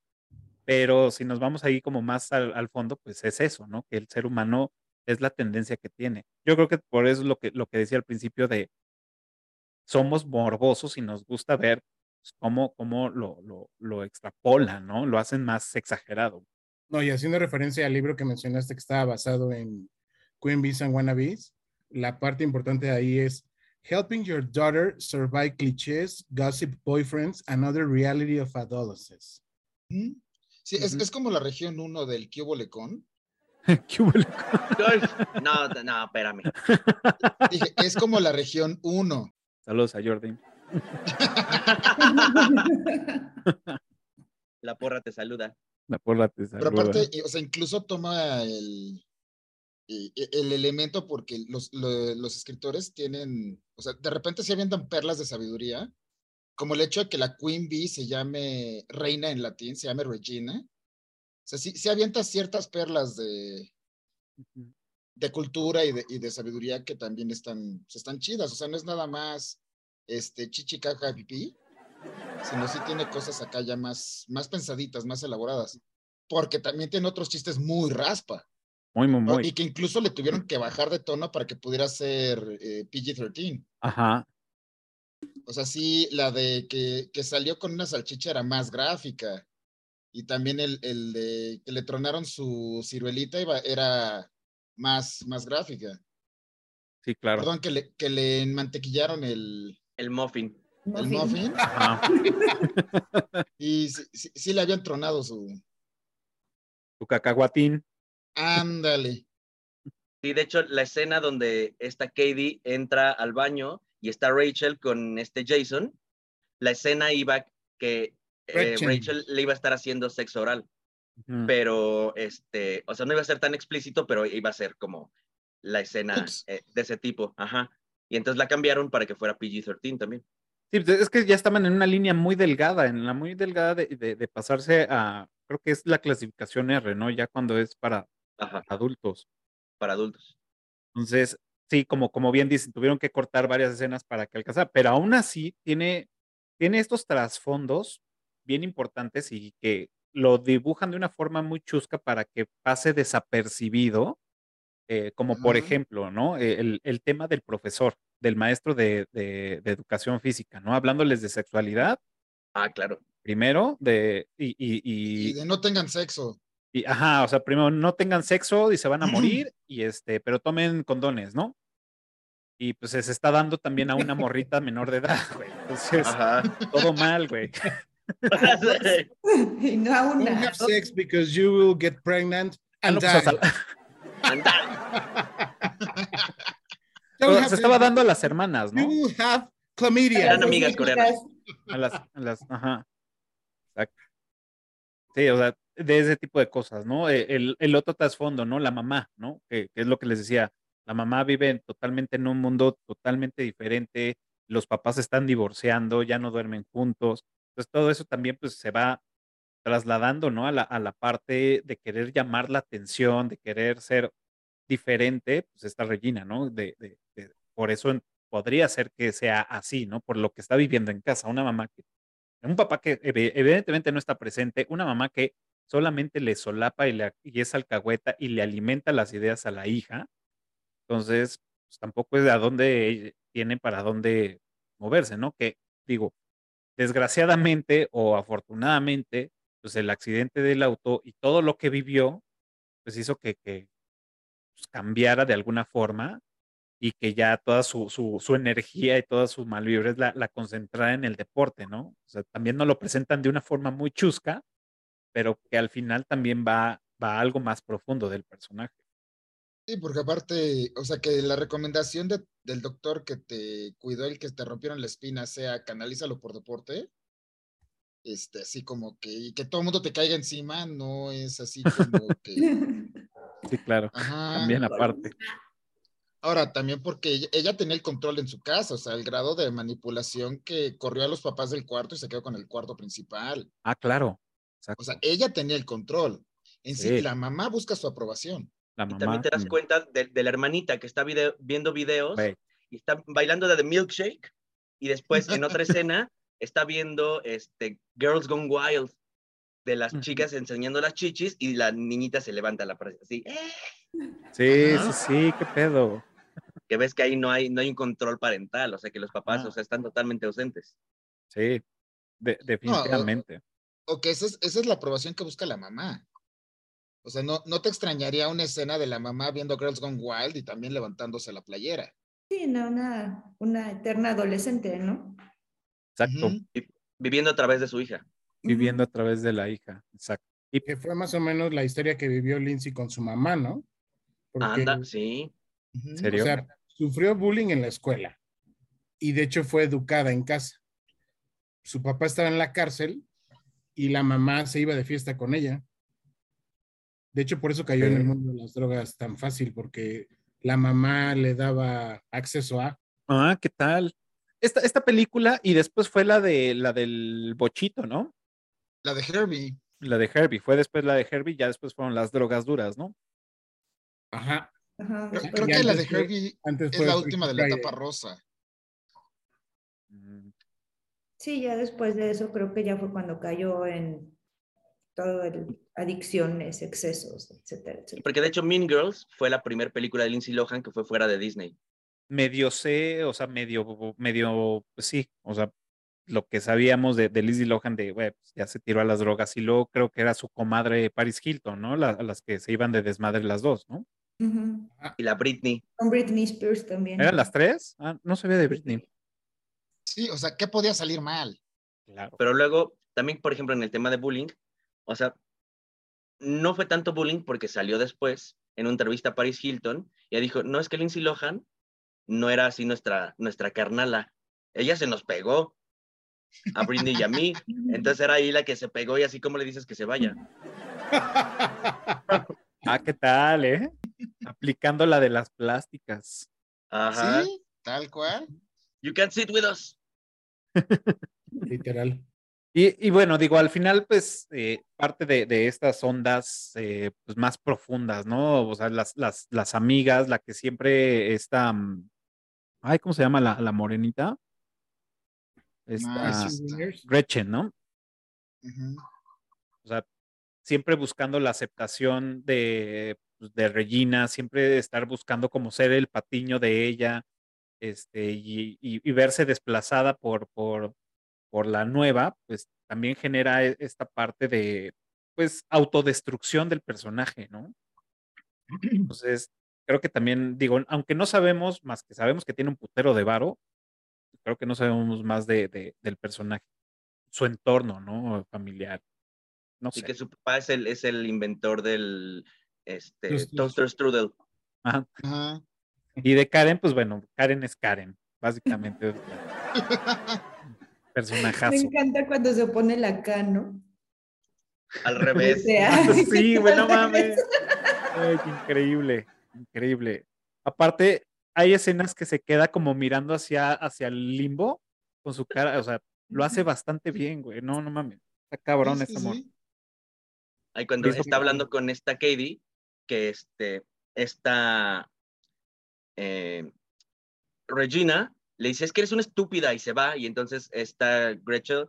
Speaker 1: pero si nos vamos ahí como más al, fondo, pues es eso, ¿no? Que el ser humano es la tendencia que tiene. Yo creo que por eso es lo que, lo que decía al principio de somos morbosos y nos gusta ver pues, cómo, cómo lo, lo, lo extrapolan, ¿no? Lo hacen más exagerado.
Speaker 5: No, y haciendo referencia al libro que mencionaste que estaba basado en Queen Bees and Wannabes, la parte importante de ahí es helping your daughter survive clichés, gossip boyfriends, and other reality of adolescents.
Speaker 6: Sí, es, es, como la región 1 del Cubo Lecón.
Speaker 4: no, no, espérame.
Speaker 6: Dije, es como la región 1.
Speaker 1: Saludos a Jordan.
Speaker 4: La porra te saluda.
Speaker 1: La porra te saluda.
Speaker 6: Pero aparte, o sea, incluso toma el, el elemento porque los, los, escritores tienen, o sea, de repente se avientan perlas de sabiduría, como el hecho de que la Queen Bee se llame reina en latín, se llame Regina. O sea, sí, avienta ciertas perlas de, de cultura y de, y de, sabiduría que también están, están chidas. O sea, no es nada más este chichi caja pipí, sino sí tiene cosas acá ya más, más pensaditas, más elaboradas. Porque también tiene otros chistes muy raspa.
Speaker 1: Muy, muy, muy.
Speaker 6: Y que incluso le tuvieron que bajar de tono para que pudiera ser eh, PG-13.
Speaker 1: Ajá.
Speaker 6: O sea, sí, la de que, que, salió con una salchicha era más gráfica. Y también el, el de que le tronaron su ciruelita iba, era más, más gráfica.
Speaker 1: Sí, claro.
Speaker 6: Perdón, que le, que le mantequillaron el...
Speaker 4: El muffin.
Speaker 6: El muffin. y sí, sí, le habían tronado su...
Speaker 1: Su cacahuatín.
Speaker 6: Ándale.
Speaker 4: Sí, de hecho, la escena donde esta Katie entra al baño y está Rachel con este Jason, la escena iba que eh, Rachel le iba a estar haciendo sexo oral. Pero, este, o sea, no iba a ser tan explícito, pero iba a ser como la escena eh, de ese tipo. Ajá. Y entonces la cambiaron para que fuera PG-13 también.
Speaker 1: Sí, pues, es que ya estaban en una línea muy delgada, en la muy delgada de, de, pasarse a, creo que es la clasificación R, ¿no? Ya cuando es para adultos.
Speaker 4: Para adultos.
Speaker 1: Entonces, sí, como, como bien dicen, tuvieron que cortar varias escenas para que alcanzara, pero aún así tiene, tiene estos trasfondos bien importantes y que lo dibujan de una forma muy chusca para que pase desapercibido, eh, como por ejemplo, ¿no? Eh, el, el, tema del profesor, del maestro de, de, educación física, ¿no? Hablándoles de sexualidad.
Speaker 4: Ah, claro.
Speaker 1: Primero, de... Y, y,
Speaker 6: y, de no tengan sexo.
Speaker 1: Y, ajá, o sea, primero no tengan sexo y se van a morir, y este, pero tomen condones, ¿no? Y pues se está dando también a una morrita menor de edad, güey. Entonces, todo mal, güey.
Speaker 3: y no a una.
Speaker 5: Don't have sex because you will get pregnant and
Speaker 4: ah,
Speaker 5: die.
Speaker 4: and
Speaker 1: die. se estaba dando a las hermanas, ¿no?
Speaker 5: You will have chlamydia.
Speaker 4: Eran amigas coreanas.
Speaker 1: A las, a las, ajá. Exacto. Sí, o sea, de ese tipo de cosas, ¿no? Eh, el, el otro trasfondo, ¿no? La mamá, ¿no? Que, que, es lo que les decía. La mamá vive totalmente en un mundo totalmente diferente. Los papás están divorciando, ya no duermen juntos. Entonces, todo eso también pues se va trasladando, ¿no? A la, a la parte de querer llamar la atención, de querer ser diferente, pues esta Regina, ¿no? De, de, por eso podría ser que sea así, ¿no? Por lo que está viviendo en casa, una mamá que, un papá que evidentemente no está presente, una mamá que solamente le solapa y, le, y es alcahueta y le alimenta las ideas a la hija, entonces, pues tampoco es de a dónde tiene para dónde moverse, ¿no? Que digo, desgraciadamente o afortunadamente, pues el accidente del auto y todo lo que vivió, pues hizo que, que pues, cambiara de alguna forma y que ya toda su, su, energía y toda su malvibre la, la concentrara en el deporte, ¿no? O sea, también nos lo presentan de una forma muy chusca, pero que al final también va, va a algo más profundo del personaje.
Speaker 6: Sí, porque aparte, o sea, que la recomendación de, del doctor que te cuidó el que te rompieron la espina sea canalízalo por deporte, este, así como que, y que todo el mundo te caiga encima, no es así como que...
Speaker 1: Sí, claro. También aparte.
Speaker 6: Ahora, también porque ella, tenía el control en su casa, o sea, el grado de manipulación que corrió a los papás del cuarto y se quedó con el cuarto principal.
Speaker 1: Ah, claro.
Speaker 6: O sea, ella tenía el control. En sí la mamá busca su aprobación
Speaker 4: y también te das cuenta de, la hermanita que está viendo videos y está bailando de The Milkshake y después en otra escena está viendo este, Girls Gone Wild de las chicas enseñando las chichis y la niñita se levanta la así.
Speaker 1: Sí, sí, sí, qué pedo.
Speaker 4: Que ves que ahí no hay, no hay un control parental, o sea que los papás o sea, están totalmente ausentes.
Speaker 1: Sí, definitivamente.
Speaker 6: o, que esa es la aprobación que busca la mamá. O sea, no, no te extrañaría una escena de la mamá viendo Girls Gone Wild y también levantándose la playera.
Speaker 3: Sí, no, una, una eterna adolescente, ¿no?
Speaker 1: Exacto.
Speaker 4: Viviendo a través de su hija.
Speaker 1: Viviendo a través de la hija, exacto.
Speaker 5: Y que fue más o menos la historia que vivió Lindsay con su mamá, ¿no?
Speaker 4: Anda, sí.
Speaker 1: ¿En serio?
Speaker 5: O sea, sufrió bullying en la escuela y de hecho fue educada en casa. Su papá estaba en la cárcel y la mamá se iba de fiesta con ella. De hecho, por eso cayó en el mundo de las drogas tan fácil, porque la mamá le daba acceso a.
Speaker 1: Ah, ¿qué tal? Esta, esta película y después fue la de la del bochito, ¿no?
Speaker 6: La de Herbie.
Speaker 1: La de Herbie, fue después la de Herbie, ya después fueron las drogas duras, ¿no?
Speaker 5: Ajá.
Speaker 6: Creo, que la de Herbie es la última de la etapa rosa.
Speaker 3: Sí, ya después de eso creo que ya fue cuando cayó en todo el adicciones, excesos, etcétera, etcétera.
Speaker 4: Porque de hecho Mean Girls fue la primera película de Lindsay Lohan que fue fuera de Disney.
Speaker 1: Medio sé, o sea, medio, medio, pues sí, o sea, lo que sabíamos de, de Lindsay Lohan de, pues ya se tiró a las drogas y luego creo que era su comadre Paris Hilton, ¿no? La, las que se iban de desmadre las dos, ¿no?
Speaker 4: Y la Britney.
Speaker 3: Con Britney Spears también.
Speaker 1: ¿Eran las tres? Ah, no se ve de Britney.
Speaker 6: Sí, o sea, ¿qué podía salir mal?
Speaker 1: Claro.
Speaker 4: Pero luego, también, por ejemplo, en el tema de bullying, o sea, no fue tanto bullying porque salió después en una entrevista a Paris Hilton y ella dijo, no, es que Lindsay Lohan no era así nuestra, nuestra carnala. Ella se nos pegó a Britney y a mí. Entonces era ahí la que se pegó y así como le dices que se vaya.
Speaker 1: ah, ¿qué tal, eh? Aplicando la de las plásticas.
Speaker 6: Ajá. Sí, tal cual.
Speaker 4: You can sit with us.
Speaker 5: Literal.
Speaker 1: Y, bueno, digo, al final, pues, eh, parte de, estas ondas eh, pues, más profundas, ¿no? O sea, las, las, las amigas, la que siempre está, mm, ay, ¿cómo se llama la, la morenita? Esta, Gretchen, ¿no? O sea, siempre buscando la aceptación de, pues, de Regina, siempre estar buscando como ser el patiño de ella, este, y, y verse desplazada por, por, por la nueva, pues también genera e, esta parte de, pues, autodestrucción del personaje, ¿no? Entonces, creo que también, digo, aunque no sabemos, más que sabemos que tiene un putero de varo, creo que no sabemos más de, del personaje, su entorno, ¿no? Familiar. No sé.
Speaker 4: Y que su papá es el, es el inventor del este, Toaster Strudel.
Speaker 1: Ajá. Y de Karen, pues bueno, Karen es Karen, básicamente. Personajazo.
Speaker 3: Me encanta cuando se pone la K, ¿no?
Speaker 4: Al revés.
Speaker 1: sí, bueno, mames. increíble, increíble. Aparte, hay escenas que se queda como mirando hacia, hacia el limbo con su cara, o sea, lo hace bastante bien, güey. No, no mames. Está cabrón ese amor.
Speaker 4: Ahí cuando está hablando con esta Katie, que este, esta eh, Regina le dice, es que eres una estúpida y se va. Y entonces esta Gretchen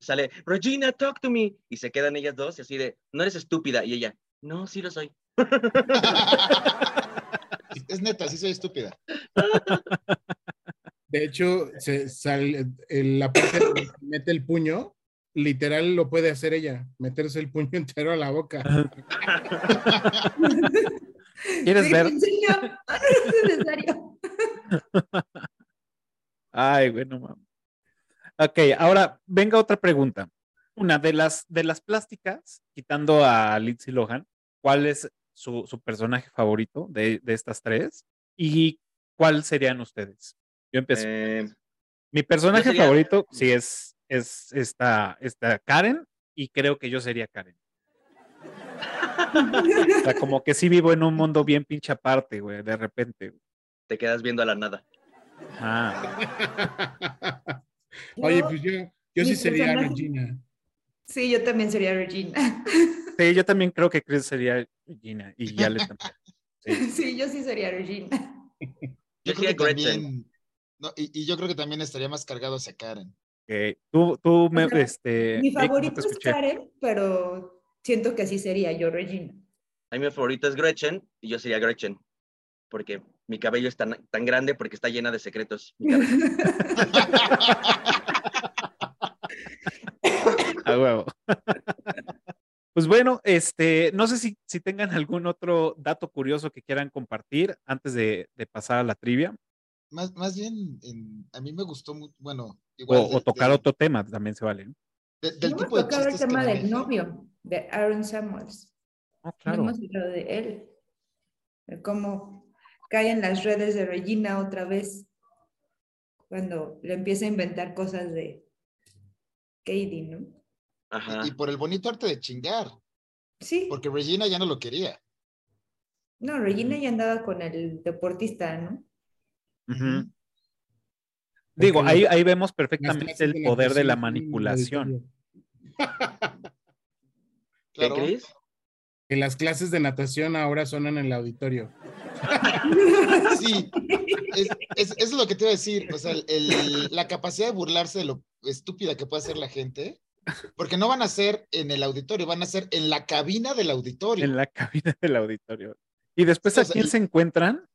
Speaker 4: sale, Regina, talk to me. Y se quedan ellas dos y así de, no eres estúpida. Y ella, no, sí lo soy.
Speaker 6: es neta, sí soy estúpida.
Speaker 5: De hecho, se sale, en la parte donde mete el puño, literal lo puede hacer ella, meterse el puño entero a la boca.
Speaker 1: ¿Quieres ver?
Speaker 3: es necesario.
Speaker 1: Ay, bueno, mamá. Ok, ahora venga otra pregunta. Una de las de las plásticas, quitando a Lindsay Lohan, ¿cuál es su, personaje favorito de, estas tres? ¿Y cuál serían ustedes? Yo empiezo. Eh, Mi personaje favorito, sí, es, es esta, esta Karen, y creo que yo sería Karen. o sea, como que sí vivo en un mundo bien pinche aparte, güey, de repente.
Speaker 4: Te quedas viendo a la nada.
Speaker 5: Oye, pues yo, yo sí sería Regina.
Speaker 3: Sí, yo también sería Regina.
Speaker 1: Sí, yo también creo que Chris sería Regina y ya le también.
Speaker 3: Sí. yo sí sería Regina.
Speaker 6: Yo, creo que también, y, yo creo que también estaría más cargado hacia Karen.
Speaker 1: Tú, tú me, este,
Speaker 3: Mi favorito es Karen, pero siento que así sería yo, Regina.
Speaker 4: A mí mi favorito es Gretchen y yo sería Gretchen, porque mi cabello es tan, tan grande porque está llena de secretos.
Speaker 1: A huevo. Pues bueno, este, no sé si, si tengan algún otro dato curioso que quieran compartir antes de, pasar a la trivia.
Speaker 6: Más, más bien, a mí me gustó mucho, bueno,
Speaker 1: o, tocar otro tema, también se vale.
Speaker 3: del tipo de el tema del novio, de Aaron Samuels.
Speaker 1: Oh, claro.
Speaker 3: hemos hablado de él, de cómo cae en las redes de Regina otra vez cuando le empieza a inventar cosas de Katie, ¿no?
Speaker 6: Ajá. Y, por el bonito arte de chingar.
Speaker 3: Sí.
Speaker 6: Porque Regina ya no lo quería.
Speaker 3: No, Regina ya andaba con el deportista, ¿no?
Speaker 1: Digo, ahí, ahí vemos perfectamente el poder de la manipulación.
Speaker 4: ¿Qué crees?
Speaker 5: Que las clases de natación ahora son en el auditorio.
Speaker 6: Sí, es, es, lo que te iba a decir. O sea, la capacidad de burlarse de lo estúpida que puede hacer la gente. Porque no van a ser en el auditorio, van a ser en la cabina del auditorio.
Speaker 1: En la cabina del auditorio. Y después, ¿a quién se encuentran?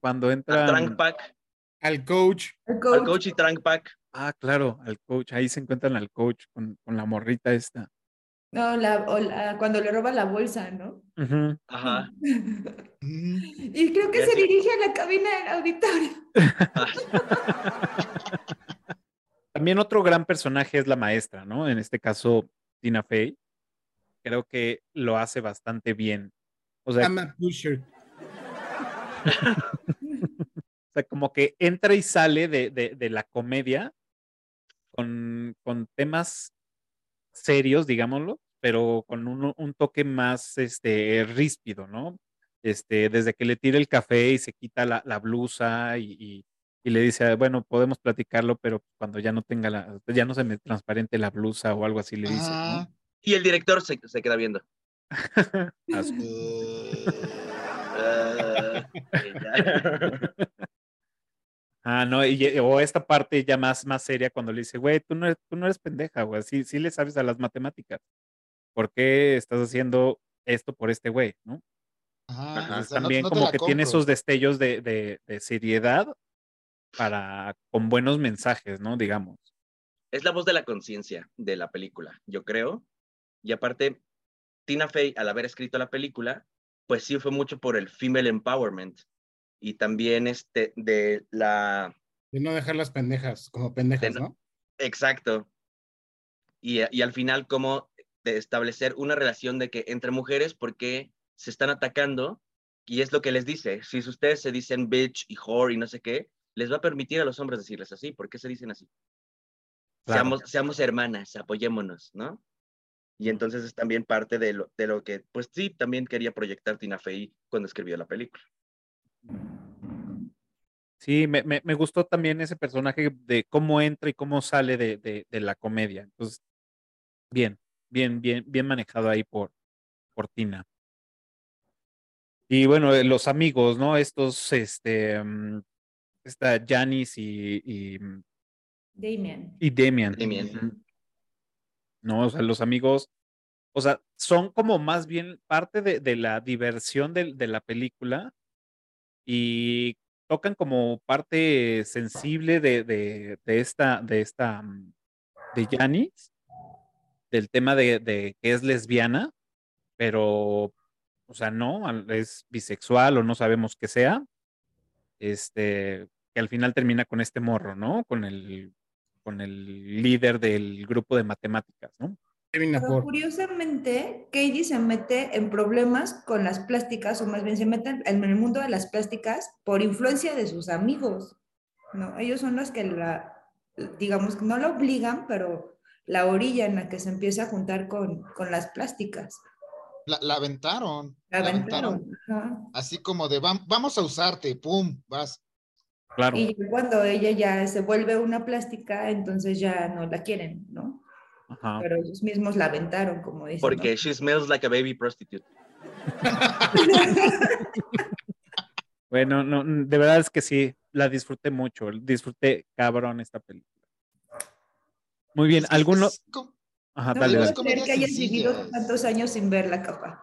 Speaker 1: Cuando entran.
Speaker 4: Trunk Pack.
Speaker 5: Al coach.
Speaker 3: El coach.
Speaker 4: Al coach y Trunk Pack.
Speaker 1: Ah, claro, al coach. Ahí se encuentran al coach con, con la morrita esta.
Speaker 3: No, la, o la- cuando le roba la bolsa, ¿no?
Speaker 4: Ajá.
Speaker 3: Y creo que se dirige a la cabina del auditorio.
Speaker 1: También otro gran personaje es la maestra, ¿no? En este caso, Tina Fey. Creo que lo hace bastante bien. O sea,
Speaker 5: I'm a pusher.
Speaker 1: o sea, como que entra y sale de, de- de la comedia con, con temas serios, digámoslo, pero con un, un toque más este, ríspido, ¿no? Este, desde que le tira el café y se quita la, la blusa y, y- y le dice, bueno, podemos platicarlo, pero cuando ya no tenga la, ya no se me transparente la blusa o algo así le dice,
Speaker 6: Ah,
Speaker 4: Y el director se, se queda viendo.
Speaker 6: eh,
Speaker 4: Ah,
Speaker 1: no, y, o esta parte ya más, más seria cuando le dice, güey, tú no eres, tú no eres pendeja, güey, sí, sí le sabes a las matemáticas. ¿Por qué estás haciendo esto por este güey, no?
Speaker 6: ajá,
Speaker 4: Ajá.
Speaker 6: o
Speaker 1: Entonces,
Speaker 6: sea,
Speaker 1: también
Speaker 6: no
Speaker 1: como que tiene esos destellos de, de- de seriedad para, con buenos mensajes, ¿no? Digamos.
Speaker 4: es la voz de la conciencia de la película, yo creo. Y aparte, Tina Fey, al haber escrito la película, pues sí fue mucho por el female empowerment y también este de la
Speaker 5: De no dejar las pendejas como pendejas,
Speaker 4: De
Speaker 5: ¿no?
Speaker 4: exacto. Y, y al final como de establecer una relación de que entre mujeres porque se están atacando y es lo que les dice, si ustedes se dicen bitch y whore y no sé qué, les va a permitir a los hombres decirles así, ¿por qué se dicen así?
Speaker 1: Claro.
Speaker 4: Seamos, seamos hermanas, apoyémonos, ¿no? Y entonces es también parte de lo, de lo que, pues sí, también quería proyectar Tina Fey cuando escribió la película.
Speaker 1: Sí, me, me- me gustó también ese personaje de cómo entra y cómo sale de, de- de la comedia. Entonces, bien, bien, bien, bien manejado ahí por, por Tina. Y bueno, eh, los amigos, ¿no? Estos, este, mm, esta Janice y, y, mm,
Speaker 3: Damien.
Speaker 1: y. Ujú. No, o sea, los amigos, o sea, son como más bien parte de, de la diversión del- de, la película y tocan como parte sensible de, de- esta, de esta, mm, de Janice, del tema de, de que es lesbiana, pero, o sea, no, es bisexual o no sabemos qué sea, este, que al final termina con este morro, ¿no? Con el, con el líder del grupo de matemáticas, ¿no?
Speaker 3: Pero curiosamente, Katie se mete en problemas con las plásticas, o más bien se mete en el mundo de las plásticas por influencia de sus amigos. ¿no? Ellos son los que la, digamos, no la obligan, pero la orillan a que se empiece a juntar con, con las plásticas.
Speaker 6: La, la aventaron.
Speaker 3: La
Speaker 6: La
Speaker 3: aventaron. ajá.
Speaker 6: Así como de "Vam- vamos a usarte, pum, vas.
Speaker 1: Claro.
Speaker 3: Y cuando ella ya se vuelve una plástica, entonces ya no la quieren, ¿no?
Speaker 1: Ajá.
Speaker 3: Pero ellos mismos la aventaron, como dicen. ¿no?
Speaker 4: Porque she smells like a baby prostitute.
Speaker 1: Bueno, no, de verdad es que sí, la disfruté mucho, disfruté cabrón esta película. Muy bien, ¿alguno? Ajá,
Speaker 3: No
Speaker 1: dale, dale.
Speaker 3: que hayas vivido tantos años sin verla, capaz.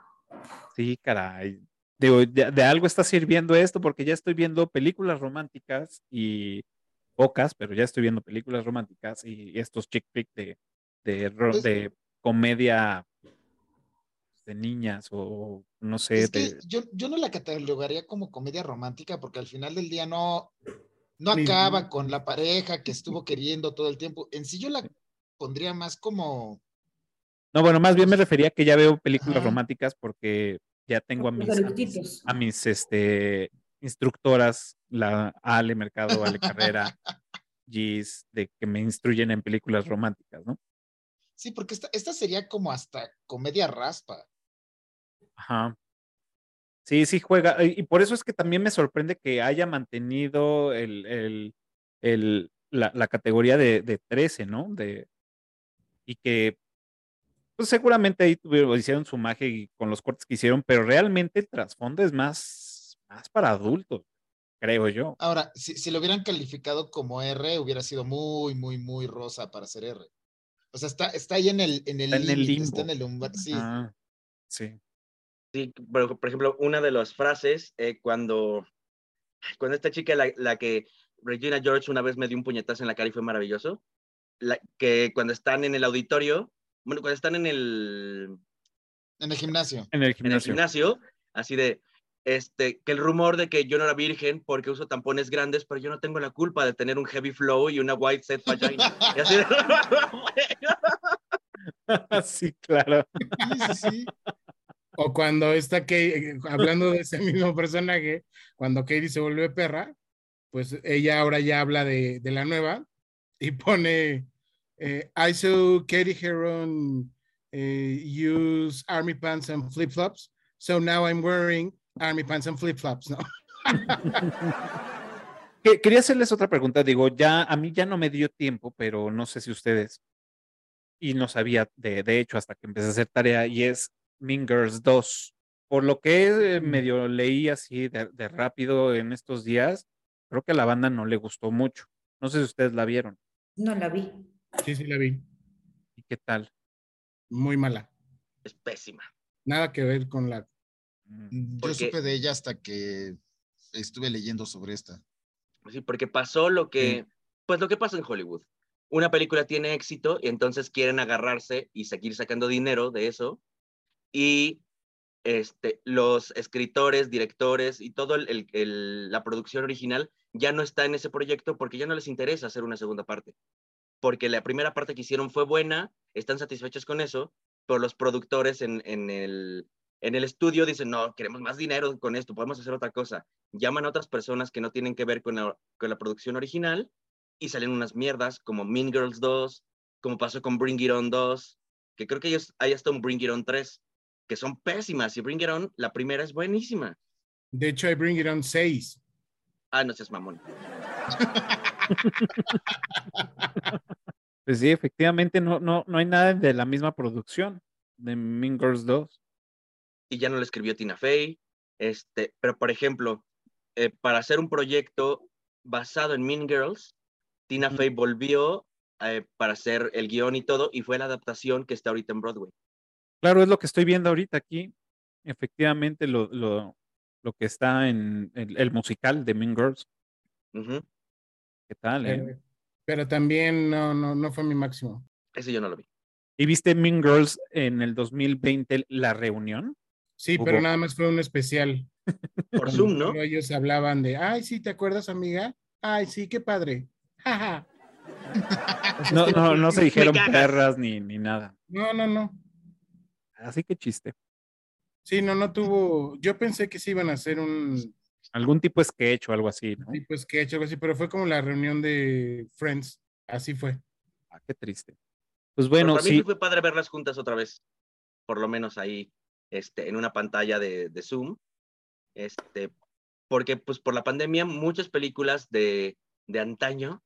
Speaker 1: Sí, caray. De, de algo está sirviendo esto porque ya estoy viendo películas románticas y pocas, pero ya estoy viendo películas románticas y estos chick flick de, de,
Speaker 6: Pues-
Speaker 1: de comedia de niñas o no sé,
Speaker 6: Es que
Speaker 1: de-
Speaker 6: yo, yo no la catalogaría como comedia romántica porque al final del día no, no acaba con la pareja que estuvo queriendo todo el tiempo. En sí yo la pondría más como...
Speaker 1: No, bueno, más bien me refería a que ya veo películas
Speaker 6: Ajá.
Speaker 1: románticas porque ya tengo a mis, a mis, a mis, este, instructoras, la Ale Mercado, Ale Carrera, Gis, de que me instruyen en películas románticas, ¿no?
Speaker 6: Sí, porque esta, esta sería como hasta comedia raspa.
Speaker 1: Ajá. Sí, sí juega. Y y por eso es que también me sorprende que haya mantenido el, el- el- la, la categoría de, de 13, ¿no? De, y que pues seguramente ahí tuvieron, hicieron su magia y con los cortes que hicieron, pero realmente el trasfondo es más, más para adultos, creo yo.
Speaker 6: Ahora, si, si lo hubieran calificado como R, hubiera sido muy, muy, muy rosa para ser R. O sea, está, está ahí en el, en el,
Speaker 1: Está en el limbo.
Speaker 6: está en el umbral. Sí.
Speaker 1: Ah, sí.
Speaker 4: Sí, por, por ejemplo, una de las frases, eh, cuando, cuando esta chica, la, la que Regina George una vez me dio un puñetazo en la cara y fue maravilloso, la, que cuando están en el auditorio, bueno, cuando están en el,
Speaker 6: En el gimnasio.
Speaker 1: En el
Speaker 4: en el
Speaker 1: gimnasio.
Speaker 4: gimnasio, así de, este, que el rumor de que yo no era virgen porque uso tampones grandes, pero yo no tengo la culpa de tener un heavy flow y una white set vagina. Y así de,
Speaker 1: sí, claro.
Speaker 6: Sí, sí, sí.
Speaker 5: O cuando está Kate, hablando de ese mismo personaje, cuando Katie se vuelve perra, pues ella ahora ya habla de, de la nueva y pone, eh, I saw Katie Heron eh, use army pants and flip-flops, so now I'm wearing army pants and flip-flops, ¿no?
Speaker 1: Que- Quería hacerles otra pregunta. Digo, ya a mí ya no me dio tiempo, pero no sé si ustedes, y no sabía de, de hecho hasta que empecé a hacer tarea, y es Mean Girls 2. Por lo que eh, medio leí así de, de rápido en estos días, creo que a la banda no le gustó mucho. No sé si ustedes la vieron.
Speaker 3: No la vi.
Speaker 5: Sí, sí, la vi.
Speaker 1: ¿Y qué tal?
Speaker 5: Muy mala.
Speaker 4: es pésima.
Speaker 5: Nada que ver con la...
Speaker 6: Yo supe de ella hasta que estuve leyendo sobre esta.
Speaker 4: Sí, porque pasó lo que, pues lo que pasa en Hollywood. Una película tiene éxito y entonces quieren agarrarse y seguir sacando dinero de eso. Y este, los escritores, directores y todo el- el- el- la producción original ya no está en ese proyecto porque ya no les interesa hacer una segunda parte. Porque la primera parte que hicieron fue buena, están satisfechos con eso, pero los productores en, en el, en el estudio dicen, no, queremos más dinero con esto, podemos hacer otra cosa llaman a otras personas que no tienen que ver con la, con la producción original y salen unas mierdas como Mean Girls 2, como pasó con Bring It On 2, que creo que ellos, hay hasta un Bring It On 3, que son pésimas y Bring It On, la primera es buenísima.
Speaker 5: De hecho, I Bring It On 6.
Speaker 4: Ah, no seas mamón.
Speaker 1: Pues sí, efectivamente no, no, no hay nada de la misma producción de Mean Girls 2.
Speaker 4: Y ya no lo escribió Tina Fey. Este, pero, por ejemplo, eh, para hacer un proyecto basado en Mean Girls, Tina
Speaker 1: Ujú.
Speaker 4: Fey volvió eh, para hacer el guion y todo, y fue la adaptación que está ahorita en Broadway.
Speaker 1: Claro, es lo que estoy viendo ahorita aquí. Efectivamente, lo, lo, lo que está en el, el musical de Mean Girls. ¿Qué tal, eh?
Speaker 5: Pero, pero también no, no, no fue mi máximo.
Speaker 4: Ese yo no lo vi.
Speaker 1: ¿Y viste Mean Girls en el 2020, la reunión?
Speaker 5: Sí,
Speaker 1: Hubo-
Speaker 5: pero nada más fue un especial.
Speaker 4: Por Zoom, ¿no?
Speaker 5: Ellos hablaban de, ay, sí, ¿te acuerdas, amiga? Ay, sí, qué padre.
Speaker 1: No, no, no se dijeron perras ni, ni nada.
Speaker 5: No, no, no.
Speaker 1: Así que chiste.
Speaker 5: Sí, no, no tuvo. Yo pensé que sí iban a hacer un
Speaker 1: Algún tipo de sketch o algo así, ¿no?
Speaker 5: tipo sketch o algo así, pero fue como la reunión de Friends. Así fue.
Speaker 1: Ah, qué triste. Pues
Speaker 4: Pero
Speaker 1: bueno,
Speaker 4: para mí sí
Speaker 1: sí,
Speaker 4: fue padre verlas juntas otra vez. Por lo menos ahí, este, en una pantalla de, de Zoom. Este, porque pues por la pandemia muchas películas de, de antaño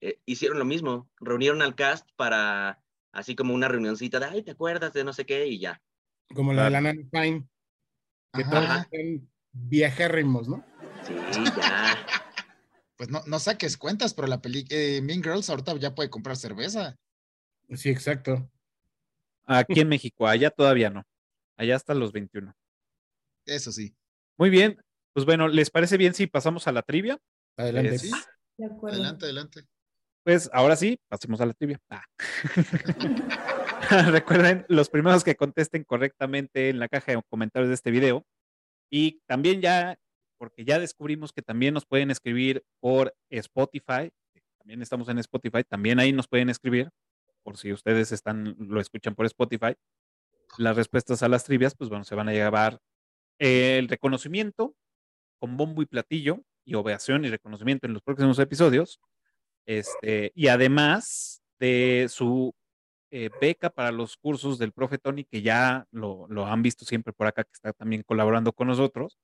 Speaker 4: eh, hicieron lo mismo. Reunieron al cast para así como una reunioncita de, ay, ¿te acuerdas de no sé qué? Y ya.
Speaker 5: Como la de la
Speaker 1: Claro.
Speaker 5: Nana Pine. Que
Speaker 6: Ajá.
Speaker 5: todos están viajérrimos, ¿no?
Speaker 4: Sí, ya.
Speaker 6: Pues no, no saques cuentas, pero la película Mean Girls ahorita ya puede comprar cerveza.
Speaker 5: Sí, exacto.
Speaker 1: aquí en México, allá todavía no. Allá hasta los 21.
Speaker 6: Eso sí.
Speaker 1: Muy bien. Pues bueno, ¿les parece bien si pasamos a la trivia?
Speaker 5: Adelante.
Speaker 1: Es-
Speaker 6: Sí.
Speaker 3: De acuerdo.
Speaker 6: Adelante, adelante.
Speaker 1: Pues ahora sí, pasemos a la trivia. Ah. Recuerden, los primeros que contesten correctamente en la caja de comentarios de este video. Y también ya, porque ya descubrimos que también nos pueden escribir por Spotify. También estamos en Spotify. También ahí nos pueden escribir, por si ustedes están, lo escuchan por Spotify. Las respuestas a las trivias, pues bueno, se van a llevar el reconocimiento con bombo y platillo y ovación y reconocimiento en los próximos episodios. Este, y además de su eh, beca para los cursos del profe Tony, que ya lo, lo han visto siempre por acá, que está también colaborando con nosotros,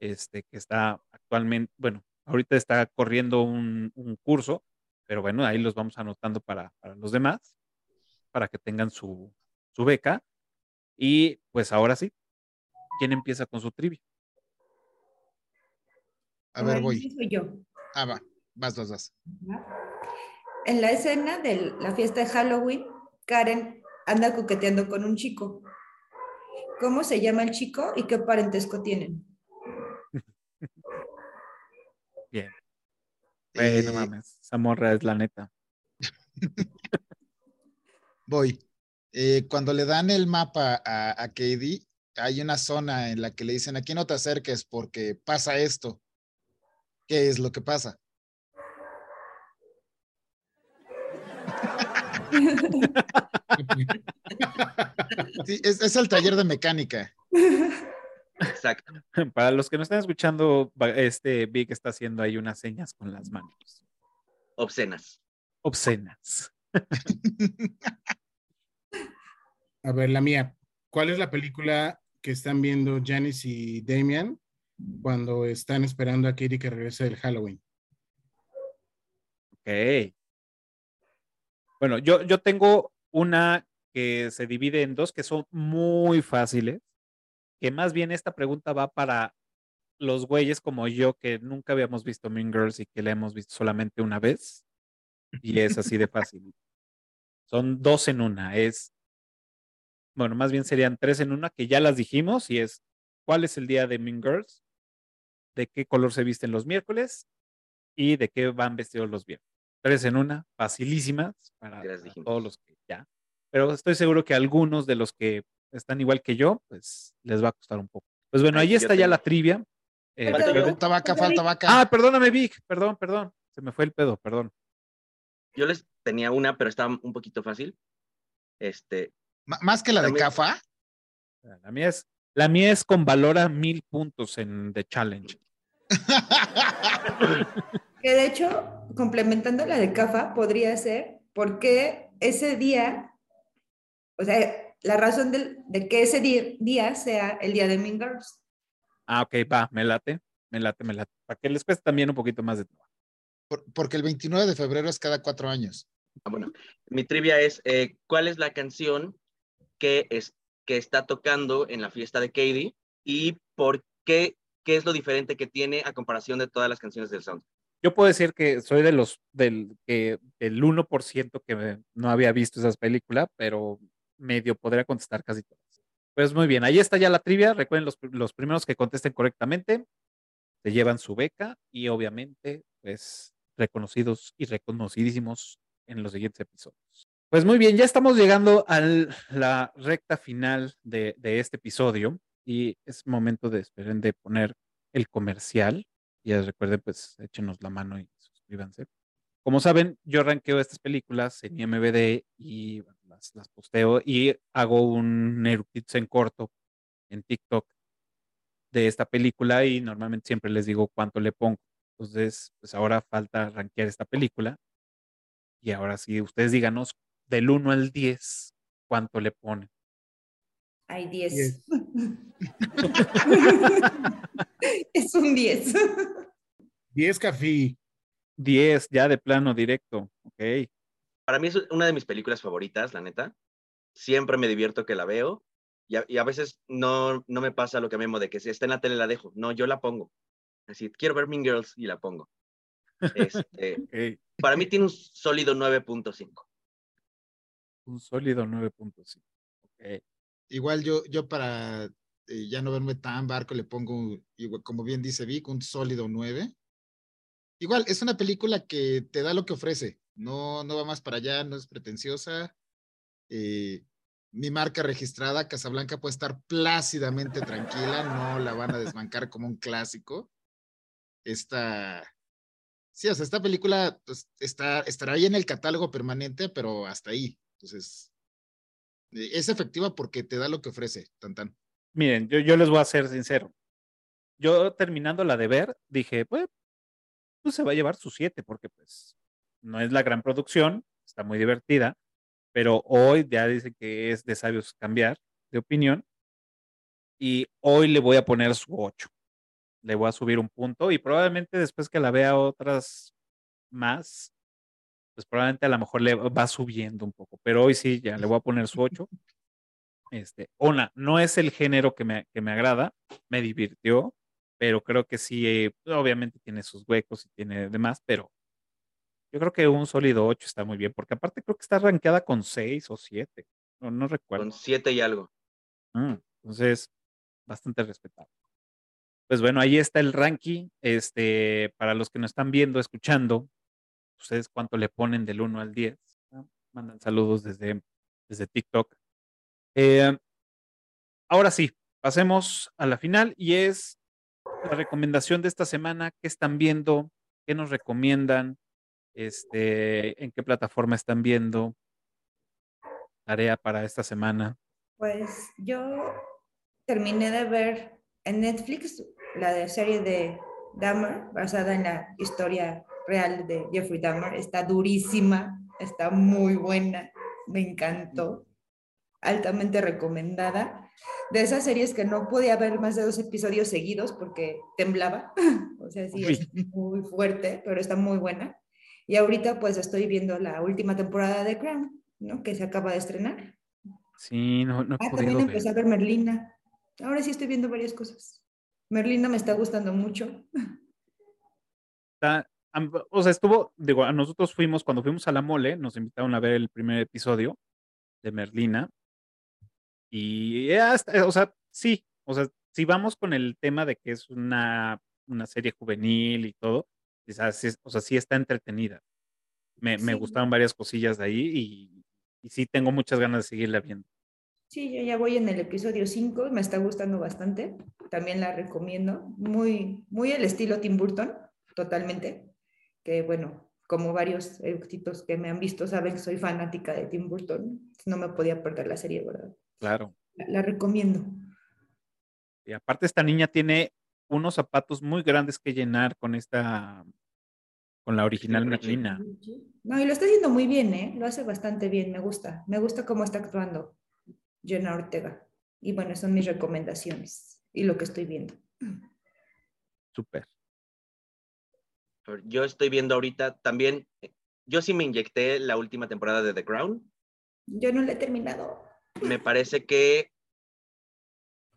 Speaker 1: este, que está actualmente, bueno, ahorita está corriendo un, un curso, pero bueno, ahí los vamos anotando para, para los demás, para que tengan su, su beca. Y pues ahora sí, ¿quién empieza con su trivia?
Speaker 6: A ver, voy.
Speaker 3: empiezo yo.
Speaker 6: Ah, va. Vas, vas, vas.
Speaker 3: En la escena de la fiesta de Halloween, Karen anda coqueteando con un chico. ¿Cómo se llama el chico y qué parentesco tienen?
Speaker 1: Bien. Bueno,
Speaker 6: Eh,
Speaker 1: mames, esa morra es la neta.
Speaker 6: Voy. Eh, cuando le dan el mapa a, a Katie, hay una zona en la que le dicen, aquí no te acerques porque pasa esto. ¿Qué es lo que pasa? Sí, es, es el taller de mecánica.
Speaker 4: Exacto.
Speaker 1: Para los que no están escuchando, este Vic está haciendo ahí unas señas con las manos.
Speaker 4: Obscenas.
Speaker 1: Obscenas.
Speaker 5: A ver, la mía. ¿Cuál es la película que están viendo Janice y Damian cuando están esperando a Katie que regrese del Halloween?
Speaker 1: Ok. Bueno, yo, yo tengo una que se divide en dos que son muy fáciles, que más bien esta pregunta va para los güeyes como yo que nunca habíamos visto Mean Girls y que la hemos visto solamente una vez. Y es así de fácil. Son dos en una. Es, bueno, más bien serían tres en una que ya las dijimos y es, ¿cuál es el día de Mean Girls? ¿De qué color se visten los miércoles? ¿Y de qué van vestidos los viernes? Tres en una, facilísimas para, todos los que ya. Pero estoy seguro que a algunos de los que están igual que yo, pues les va a costar un poco. Pues bueno, ahí está ya la trivia. Eh,
Speaker 3: Falta
Speaker 6: vaca,
Speaker 3: Falta
Speaker 1: ah, perdóname, Vic, perdón, perdón. Se me fue el pedo, perdón.
Speaker 4: Yo les tenía una, pero estaba un poquito fácil. Este,
Speaker 6: M- Más que la de Cafa.
Speaker 1: La mía es, la mía es con valor a mil puntos en The Challenge.
Speaker 3: Que de hecho, complementando la de CAFA, podría ser porque ese día, o sea, la razón del- de, que ese día sea el día de Mean Girls.
Speaker 1: Ah, ok, va, me late, me late, me late. Para que les cueste también un poquito más de trabajo.
Speaker 6: Por- porque el 29 de febrero es cada cuatro años.
Speaker 4: ah, bueno, mi trivia es, eh, ¿cuál es la canción que, es, que está tocando en la fiesta de Katie y por qué, qué es lo diferente que tiene a comparación de todas las canciones del sound?
Speaker 1: Yo puedo decir que soy de los del que del 1% que no había visto esas películas, pero medio podría contestar casi todas. Pues muy bien, ahí está ya la trivia. Recuerden, los, los primeros que contesten correctamente se llevan su beca y obviamente, pues reconocidos y reconocidísimos en los siguientes episodios. Pues muy bien, ya estamos llegando a la recta final de, de este episodio y es momento de, esperen, de poner el comercial. Ya recuerden, pues échenos la mano y suscríbanse. Como saben, yo ranqueo estas películas en IMBD y las, las posteo y hago un Nerukits en corto en TikTok de esta película y normalmente siempre les digo cuánto le pongo. Entonces, pues ahora falta rankear esta película. Y ahora sí, ustedes díganos del 1 al 10 cuánto le ponen.
Speaker 3: Hay 10.
Speaker 5: Diez.
Speaker 3: es un 10.
Speaker 5: 10 café.
Speaker 1: 10 ya de plano directo. Ok.
Speaker 4: Para mí es una de mis películas favoritas, la neta. Siempre me divierto que la veo y a, y a veces no, no me pasa lo que memo de que si está en la tele la dejo. No, yo la pongo. Así, quiero ver Mean Girls y la pongo. Este,
Speaker 1: ok.
Speaker 4: para mí tiene un sólido 9.5.
Speaker 1: Un sólido 9.5. Ok.
Speaker 6: Igual yo, yo para eh, ya no verme tan barco le pongo, como bien dice Vic, un sólido 9. Igual, es una película que te da lo que ofrece. No, no va más para allá, no es pretenciosa. Eh, mi marca registrada, Casablanca, puede estar plácidamente tranquila, no la van a desbancar como un clásico. Esta, sí, o sea, esta película pues, está, estará ahí en el catálogo permanente, pero hasta ahí. Entonces, es efectiva porque te da lo que ofrece, tan tan.
Speaker 1: Miren, yo, yo les voy a ser sincero. Yo terminando la de ver, dije, pues, pues se va a llevar su 7 porque pues no es la gran producción, está muy divertida, pero hoy ya dicen que es de sabios cambiar de opinión y hoy le voy a poner su 8. Le voy a subir un punto y probablemente después que la vea otras más, pues probablemente a lo mejor le va subiendo un poco, pero hoy sí, ya le voy a poner su 8. Este, una, no es el género que me, que me agrada, me divirtió, pero creo que sí, eh, obviamente tiene sus huecos y tiene demás, pero Yo creo que un sólido 8 está muy bien, porque aparte creo que está rankeada con 6 o 7. No, no recuerdo.
Speaker 4: Con 7 y algo.
Speaker 1: Mm, entonces, bastante respetable. Pues bueno, ahí está el ranking. Este, para los que nos están viendo, escuchando, ustedes cuánto le ponen del 1 al 10. Mandan saludos desde, desde TikTok. Eh, ahora sí, pasemos a la final y es la recomendación de esta semana. ¿Qué están viendo? ¿Qué nos recomiendan? Este, ¿En qué plataforma están viendo? Tarea para esta semana.
Speaker 3: Pues yo terminé de ver en Netflix la serie de Dahmer, basada en la historia real de Jeffrey Dahmer. Está durísima, está muy buena, me encantó, altamente recomendada. De esas series que no podía ver más de dos episodios seguidos porque temblaba, o sea, sí, es muy fuerte, pero está muy buena. Y ahorita pues estoy viendo la última temporada de Crown, ¿no? Que se acaba de estrenar.
Speaker 1: Sí, no, no
Speaker 3: ah, también empecé a ver Merlina. Ahora sí estoy viendo varias cosas. Merlina me está gustando mucho.
Speaker 1: Está, o sea, estuvo, digo, a nosotros fuimos, cuando fuimos a la mole, nos invitaron a ver el primer episodio de Merlina. Y, o sea, sí, o sea, si vamos con el tema de que es una, una serie juvenil y todo, o sea, sí está entretenida. Me, me gustaron varias cosillas de ahí y, y sí tengo muchas ganas de seguirla viendo.
Speaker 3: Sí, yo ya voy en el episodio 5, me está gustando bastante, también la recomiendo, muy, muy el estilo Tim Burton, totalmente, que bueno, como varios eructitos que me han visto saben que soy fanática de Tim Burton, no me podía perder la serie, ¿verdad?
Speaker 1: Claro.
Speaker 3: La, recomiendo.
Speaker 1: Y aparte esta niña tiene unos zapatos muy grandes que llenar con esta, con la original Merlina.
Speaker 3: No, y lo está haciendo muy bien, ¿eh? Lo hace bastante bien, me gusta, me gusta cómo está actuando. Jenna Ortega. Y bueno, son mis recomendaciones y lo que estoy viendo.
Speaker 1: Súper.
Speaker 4: Yo estoy viendo ahorita también, yo sí me inyecté la última temporada de The Crown.
Speaker 3: Yo no la he terminado.
Speaker 4: Me parece que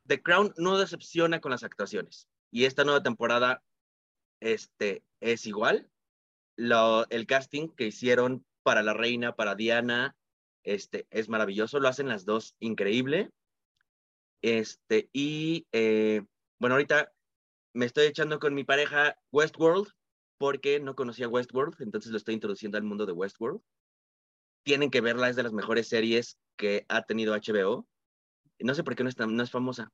Speaker 4: The Crown no decepciona con las actuaciones. Y esta nueva temporada este, es igual. el casting que hicieron para la reina, para Diana, este, es maravilloso, lo hacen las dos increíble. Este, y eh, bueno, ahorita me estoy echando con mi pareja Westworld porque no conocía Westworld, entonces lo estoy introduciendo al mundo de Westworld. Tienen que verla, es de las mejores series que ha tenido HBO. No sé por qué no es, no es famosa,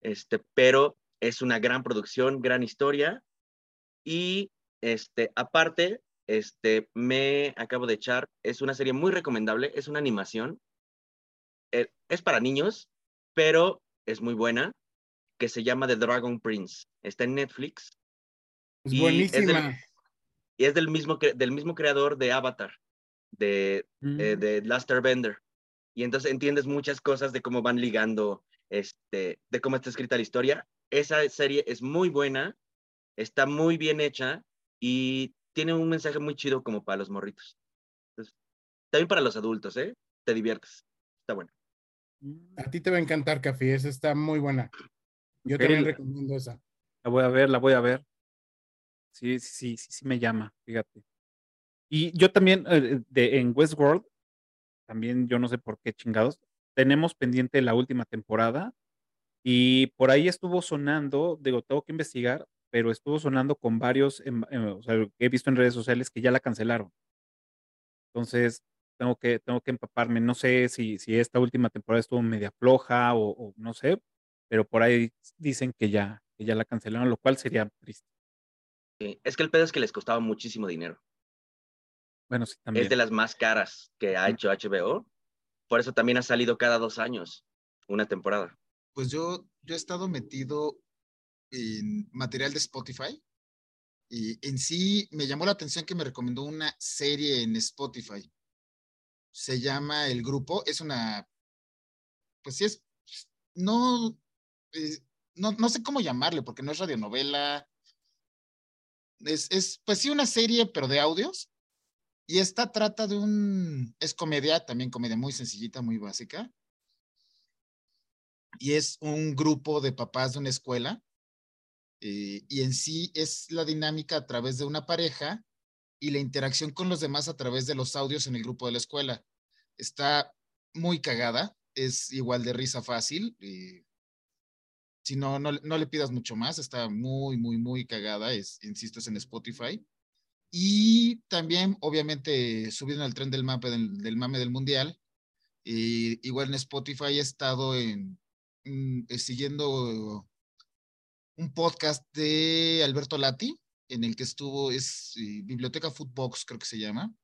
Speaker 4: este, pero es una gran producción, gran historia. Y este, aparte, este, me acabo de echar, es una serie muy recomendable, es una animación, eh, es para niños, pero es muy buena, que se llama The Dragon Prince. Está en Netflix.
Speaker 5: Es buenísima.
Speaker 4: y es del mismo, del mismo creador de Avatar, de, eh, mm. de Last Airbender. Y entonces entiendes muchas cosas de cómo van ligando, este, de cómo está escrita la historia. Esa serie es muy buena, está muy bien hecha y tiene un mensaje muy chido como para los morritos. también para los adultos, ¿eh? Te diviertes. Está bueno.
Speaker 5: A ti te va a encantar, Café. Esa está muy buena. Yo también recomiendo esa.
Speaker 1: La voy a ver, la voy a ver. Sí, sí, sí, sí, me llama, fíjate. Y yo también, eh, de, en Westworld, también yo no sé por qué chingados, tenemos pendiente la última temporada y por ahí estuvo sonando, digo, tengo que investigar, pero estuvo sonando con varios, em, em, o sea, he visto en redes sociales que ya la cancelaron. Entonces, tengo que, tengo que empaparme. No sé si, si esta última temporada estuvo media floja o, no sé, pero por ahí dicen que ya, que ya la cancelaron, lo cual sería triste.
Speaker 4: Es que el pedo es que les costaba muchísimo dinero.
Speaker 1: Bueno, sí, también.
Speaker 4: Es de las más caras que ha hecho HBO. Por eso también ha salido cada dos años una temporada.
Speaker 6: Pues yo, yo he estado metido en material de Spotify. Y en sí me llamó la atención que me recomendó una serie en Spotify. Se llama El Grupo. Es una, pues sí es, no, eh, no, no sé cómo llamarle porque no es radionovela. Es, es, pues sí, una serie, pero de audios. Y esta trata de un, es comedia, también comedia muy sencillita, muy básica. Y es un grupo de papás de una escuela eh, y en sí es la dinámica a través de una pareja y la interacción con los demás a través de los audios en el grupo de la escuela. Está muy cagada, es igual de risa fácil. Y si no, no, le pidas mucho más, está muy, muy, muy cagada, es, insisto, es en Spotify. Y también, obviamente, subiendo al tren del mapa del, mame del mundial. Y igual en Spotify he estado en, mm, eh, siguiendo un podcast de Alberto Lati, en el que estuvo, es eh, Biblioteca Footbox, creo que se llama,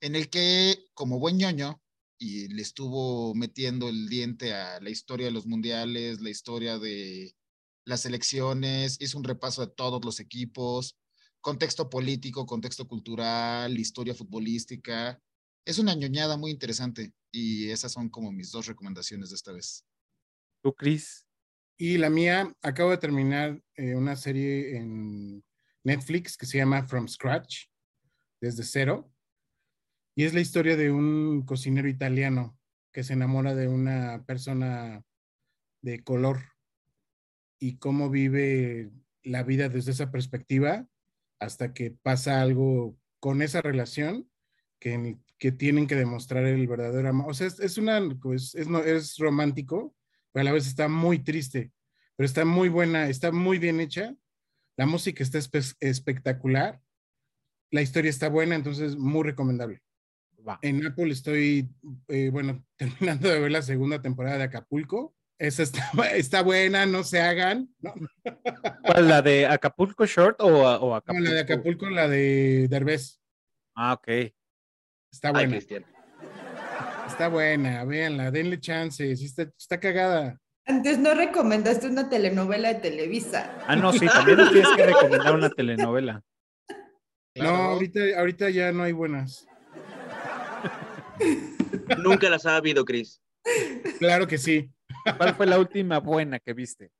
Speaker 6: en el que, como buen ñoño, y le estuvo metiendo el diente a la historia de los mundiales, la historia de las elecciones, hizo un repaso de todos los equipos, contexto político, contexto cultural, historia futbolística. Es una ñoñada muy interesante y esas son como mis dos recomendaciones de esta vez.
Speaker 1: ¿Tú, Cris?
Speaker 5: Y la mía, acabo de terminar eh, una serie en Netflix que se llama From Scratch, desde cero. Y es la historia de un cocinero italiano que se enamora de una persona de color y cómo vive la vida desde esa perspectiva hasta que pasa algo con esa relación que, que tienen que demostrar el verdadero amor. O sea, es, una, pues, es, no, es romántico, pero a la vez está muy triste, pero está muy buena, está muy bien hecha. La música está espectacular. La historia está buena, entonces muy recomendable. En Apple estoy, eh, bueno, terminando de ver la segunda temporada de Acapulco. Esa está, está buena, no se hagan. ¿no?
Speaker 1: ¿Cuál, la de Acapulco Short o, o Acapulco?
Speaker 5: No, la de Acapulco, la de Derbez.
Speaker 1: Ah, ok.
Speaker 5: Está buena. está buena, véanla, denle chance, está, está cagada.
Speaker 3: Antes no recomendaste una telenovela de Televisa.
Speaker 1: Ah, no, sí, también tienes que recomendar una telenovela.
Speaker 5: No, ahorita, ahorita ya no hay buenas.
Speaker 4: Nunca las ha habido, Chris.
Speaker 5: Claro que sí.
Speaker 1: ¿Cuál fue la última buena que viste?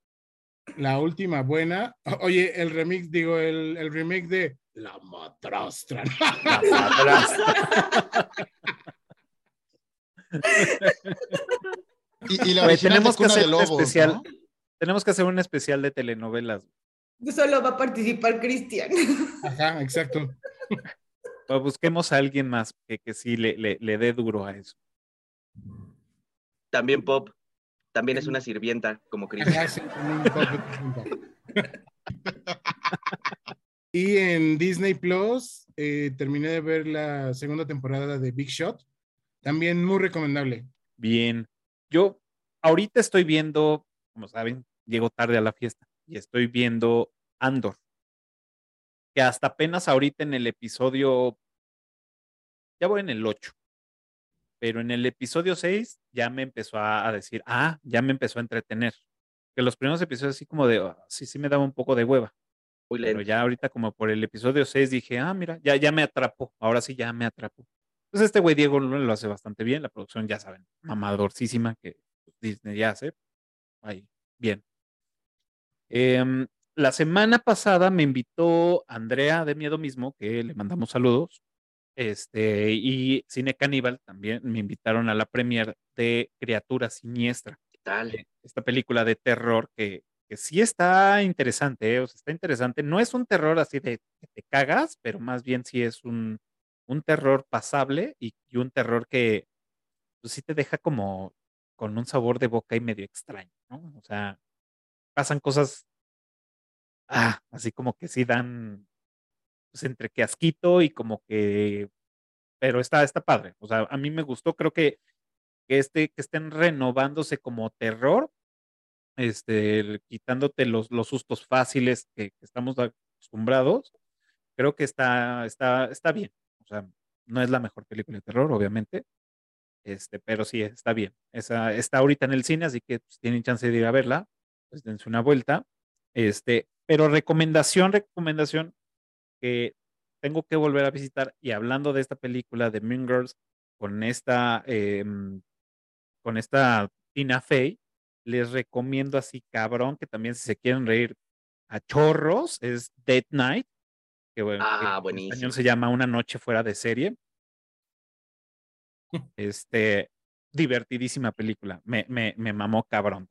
Speaker 5: La última buena. Oye, el remix, digo, el, el remake de La Matrastra. La Matrastra.
Speaker 1: y, la tenemos que hacer un especial. Tenemos que hacer un especial de telenovelas.
Speaker 3: Solo va a participar Cristian.
Speaker 5: Ajá, exacto
Speaker 1: busquemos a alguien más que, que sí le, le, dé duro a eso.
Speaker 4: También Pop. También es una sirvienta, como Cristian.
Speaker 5: y en Disney Plus eh, terminé de ver la segunda temporada de Big Shot. También muy recomendable.
Speaker 1: Bien. Yo ahorita estoy viendo, como saben, llego tarde a la fiesta y estoy viendo Andor que hasta apenas ahorita en el episodio, ya voy en el 8, pero en el episodio 6 ya me empezó a, decir, ah, ya me empezó a entretener. Que los primeros episodios así como de, ah, sí, sí me daba un poco de hueva. pero ya ahorita como por el episodio 6 dije, ah, mira, ya, ya me atrapó, ahora sí ya me atrapó. Pues este güey Diego lo hace bastante bien, la producción ya saben, mamadorcísima que Disney ya hace. Ahí, bien. Eh, la semana pasada me invitó Andrea de Miedo Mismo, que le mandamos saludos, este, y Cine Caníbal también me invitaron a la premier de Criatura Siniestra.
Speaker 4: ¿Qué tal?
Speaker 1: Eh, esta película de terror que, que sí está interesante, eh, o sea, está interesante. No es un terror así de que te cagas, pero más bien sí es un, un terror pasable y, y un terror que pues, sí te deja como con un sabor de boca y medio extraño, ¿no? O sea, pasan cosas ah, así como que sí dan, pues entre que asquito y como que, pero está, está padre. O sea, a mí me gustó, creo que, que, este, que estén renovándose como terror, este, quitándote los, los sustos fáciles que, estamos acostumbrados, creo que está, está, está bien. O sea, no es la mejor película de terror, obviamente. Este, pero sí, está bien. Esa, está ahorita en el cine, así que pues, tienen chance de ir a verla. Pues dense una vuelta. Este, pero recomendación, recomendación que tengo que volver a visitar. Y hablando de esta película de Mean Girls, con esta, em, con esta Tina Fey, les recomiendo así, cabrón, que también si se quieren reír a chorros, es Dead Night, que, bueno,
Speaker 4: ah,
Speaker 1: en español se llama Una noche fuera de serie. Este, divertidísima película, me, me, me mamó cabrón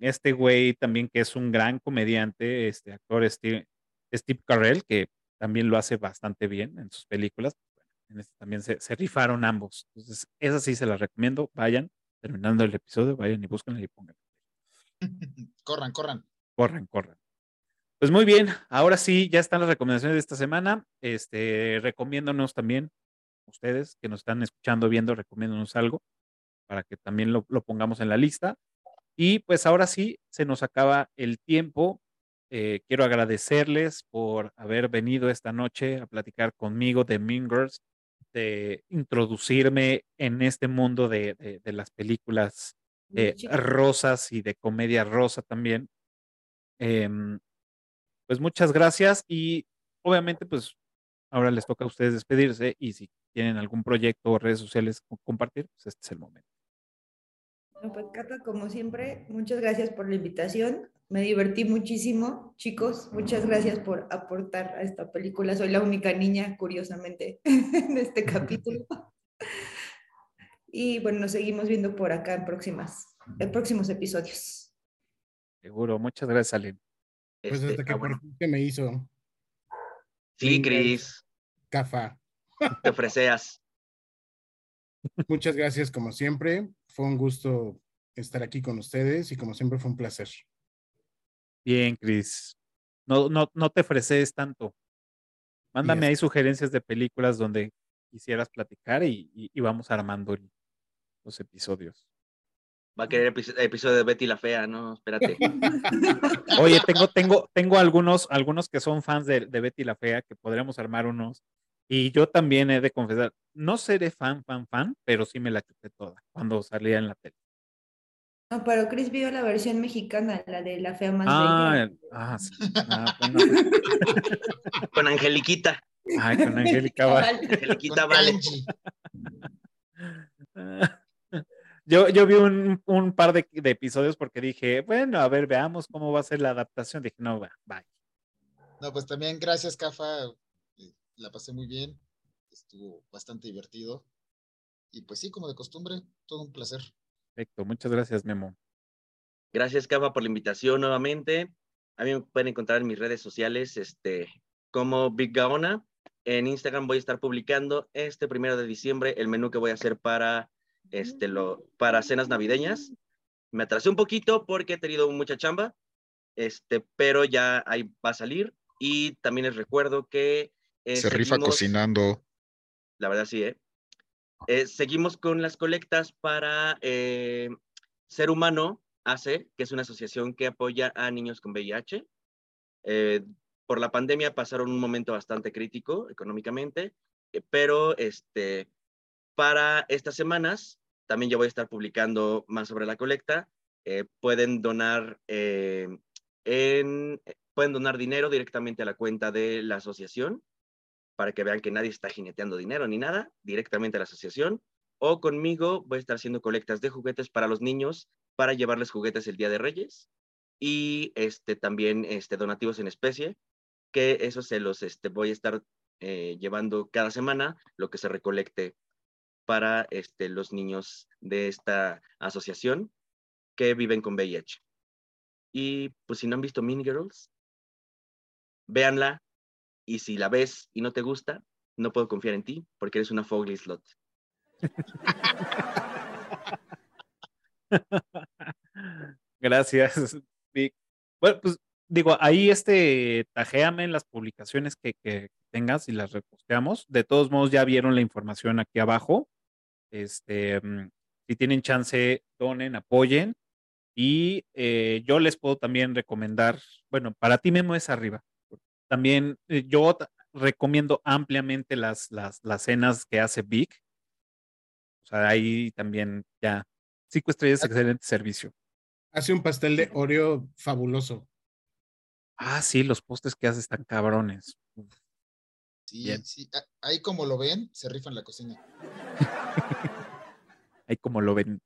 Speaker 1: este güey también que es un gran comediante, este actor Steve, Steve Carell, que también lo hace bastante bien en sus películas. En este también se, rifaron ambos. Entonces, esa sí se la recomiendo. Vayan, terminando el episodio, vayan y búsquenla y pongan.
Speaker 6: corran, corran.
Speaker 1: Corran, corran. Pues muy bien, ahora sí, ya están las recomendaciones de esta semana. Este, recomiéndonos también, ustedes que nos están escuchando, viendo, recomiéndonos algo para que también lo, pongamos en la lista. Y pues ahora sí, se nos acaba el tiempo. Eh, quiero agradecerles por haber venido esta noche a platicar conmigo de Mingers, de introducirme en este mundo de, las películas eh, rosas y de comedia rosa también. Em, pues muchas gracias y obviamente pues ahora les toca a ustedes despedirse y si tienen algún proyecto o redes sociales compartir, pues este es el momento.
Speaker 3: Bueno, pues Cata, como siempre, muchas gracias por la invitación. Me divertí muchísimo, chicos. Muchas gracias por aportar a esta película. Soy la única niña, curiosamente, en este capítulo. Y bueno, nos seguimos viendo por acá en próximas, en próximos episodios.
Speaker 1: Seguro. Muchas gracias, Aline.
Speaker 5: Pues este, hasta que ah, por me hizo.
Speaker 4: Sí, Cris.
Speaker 5: Cafa.
Speaker 4: Te ofreceas.
Speaker 5: Muchas gracias, como siempre. Fue un gusto estar aquí con ustedes y como siempre fue un placer.
Speaker 1: Bien, Cris. No, no, no te ofreces tanto. Mándame ahí sugerencias de películas donde quisieras platicar y, vamos armando los episodios.
Speaker 4: Va a querer episodio de Betty la Fea, ¿no? Espérate.
Speaker 1: Oye, tengo, tengo, tengo algunos, algunos que son fans de, Betty la Fea que podríamos armar unos. Y yo también he de confesar, no seré fan, fan, fan, pero sí me la chuté toda cuando salía en la tele.
Speaker 3: No, pero Chris vio la versión mexicana, la de la fea más
Speaker 1: ah, bella. Ah, sí. Ah,
Speaker 4: con Angeliquita.
Speaker 1: Ay, con Angélica vale.
Speaker 4: Angeliquita vale.
Speaker 1: Yo, yo vi un, un par de, de, episodios porque dije, bueno, a ver, veamos cómo va a ser la adaptación. Dije, no, va, bye.
Speaker 6: No, pues también gracias, Cafa. La pasé muy bien. Estuvo bastante divertido. Y pues sí, como de costumbre, todo un placer.
Speaker 1: Perfecto, muchas gracias, Memo.
Speaker 4: Gracias, Cafa, por la invitación nuevamente. A mí me pueden encontrar en mis redes sociales este, como Big Gaona. En Instagram voy a estar publicando este primero de diciembre el menú que voy a hacer para este, lo, para cenas navideñas. Me atrasé un poquito porque he tenido mucha chamba, este, pero ya ahí va a salir. Y también les recuerdo que...
Speaker 7: Eh, Se rifa cocinando.
Speaker 4: La verdad sí, ¿eh? ¿eh? seguimos con las colectas para eh, Ser Humano ACE, que es una asociación que apoya a niños con VIH. por la pandemia pasaron un momento bastante crítico económicamente, pero este, para estas semanas también yo voy a estar publicando más sobre la colecta. Pueden donar en, pueden donar dinero directamente a la cuenta de la asociación para que vean que nadie está jineteando dinero ni nada, directamente a la asociación. O conmigo voy a estar haciendo colectas de juguetes para los niños para llevarles juguetes el Día de Reyes y este, también este, donativos en especie, que eso se los este, voy a estar llevando cada semana, lo que se recolecte para este, los niños de esta asociación que viven con VIH. Y pues si no han visto Mean Girls, véanla y si la ves y no te gusta, no puedo confiar en ti porque eres una Fogly Slot.
Speaker 1: Gracias, Vic. Bueno, pues digo, ahí este, tajéame en las publicaciones que, tengas y las reposteamos. De todos modos, ya vieron la información aquí abajo. Este, mm, si tienen chance, donen, apoyen. Y eh, yo les puedo también recomendar, bueno, para ti Memo es arriba. También eh, yo recomiendo ampliamente las, las, las cenas que hace Vic. O sea, ahí también ya cinco estrellas, excelente servicio.
Speaker 5: Hace un pastel de Oreo fabuloso.
Speaker 1: Ah, sí, los postes que hace están cabrones.
Speaker 6: Sí, sí. Ahí como lo ven, se rifa en la cocina.
Speaker 1: Ahí como lo ven.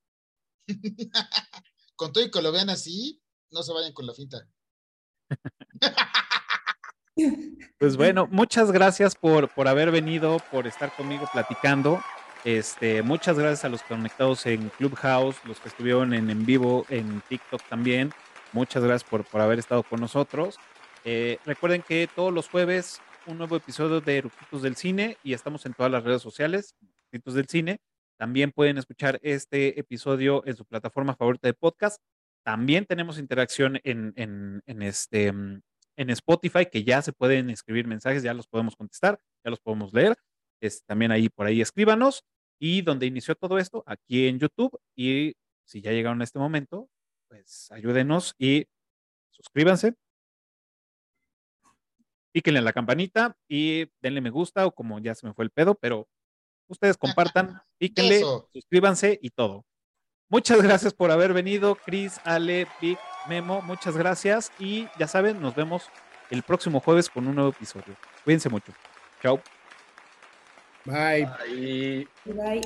Speaker 6: con todo y que lo vean así, no se vayan con la finta.
Speaker 1: Pues bueno, muchas gracias por, por haber venido, por estar conmigo platicando. Este, muchas gracias a los conectados en Clubhouse, los que estuvieron en, en vivo en TikTok también. Muchas gracias por, por haber estado con nosotros. Eh, recuerden que todos los jueves un nuevo episodio de Eructitos del Cine y estamos en todas las redes sociales, Eructitos del Cine. También pueden escuchar este episodio en su plataforma favorita de podcast. También tenemos interacción en, en, este, en Spotify, que ya se pueden escribir mensajes, ya los podemos contestar, ya los podemos leer. Es, también ahí por ahí escríbanos. Y donde inició todo esto, aquí en YouTube. Y si ya llegaron a este momento, pues ayúdenos y suscríbanse, píquenle a la campanita y denle me gusta o como ya se me fue el pedo, pero ustedes compartan, píquenle, suscríbanse y todo. Muchas gracias por haber venido, Chris, Ale, Vic, Memo, muchas gracias y ya saben, nos vemos el próximo jueves con un nuevo episodio. Cuídense mucho. Chao.
Speaker 5: Bye.
Speaker 4: Bye.
Speaker 3: Bye.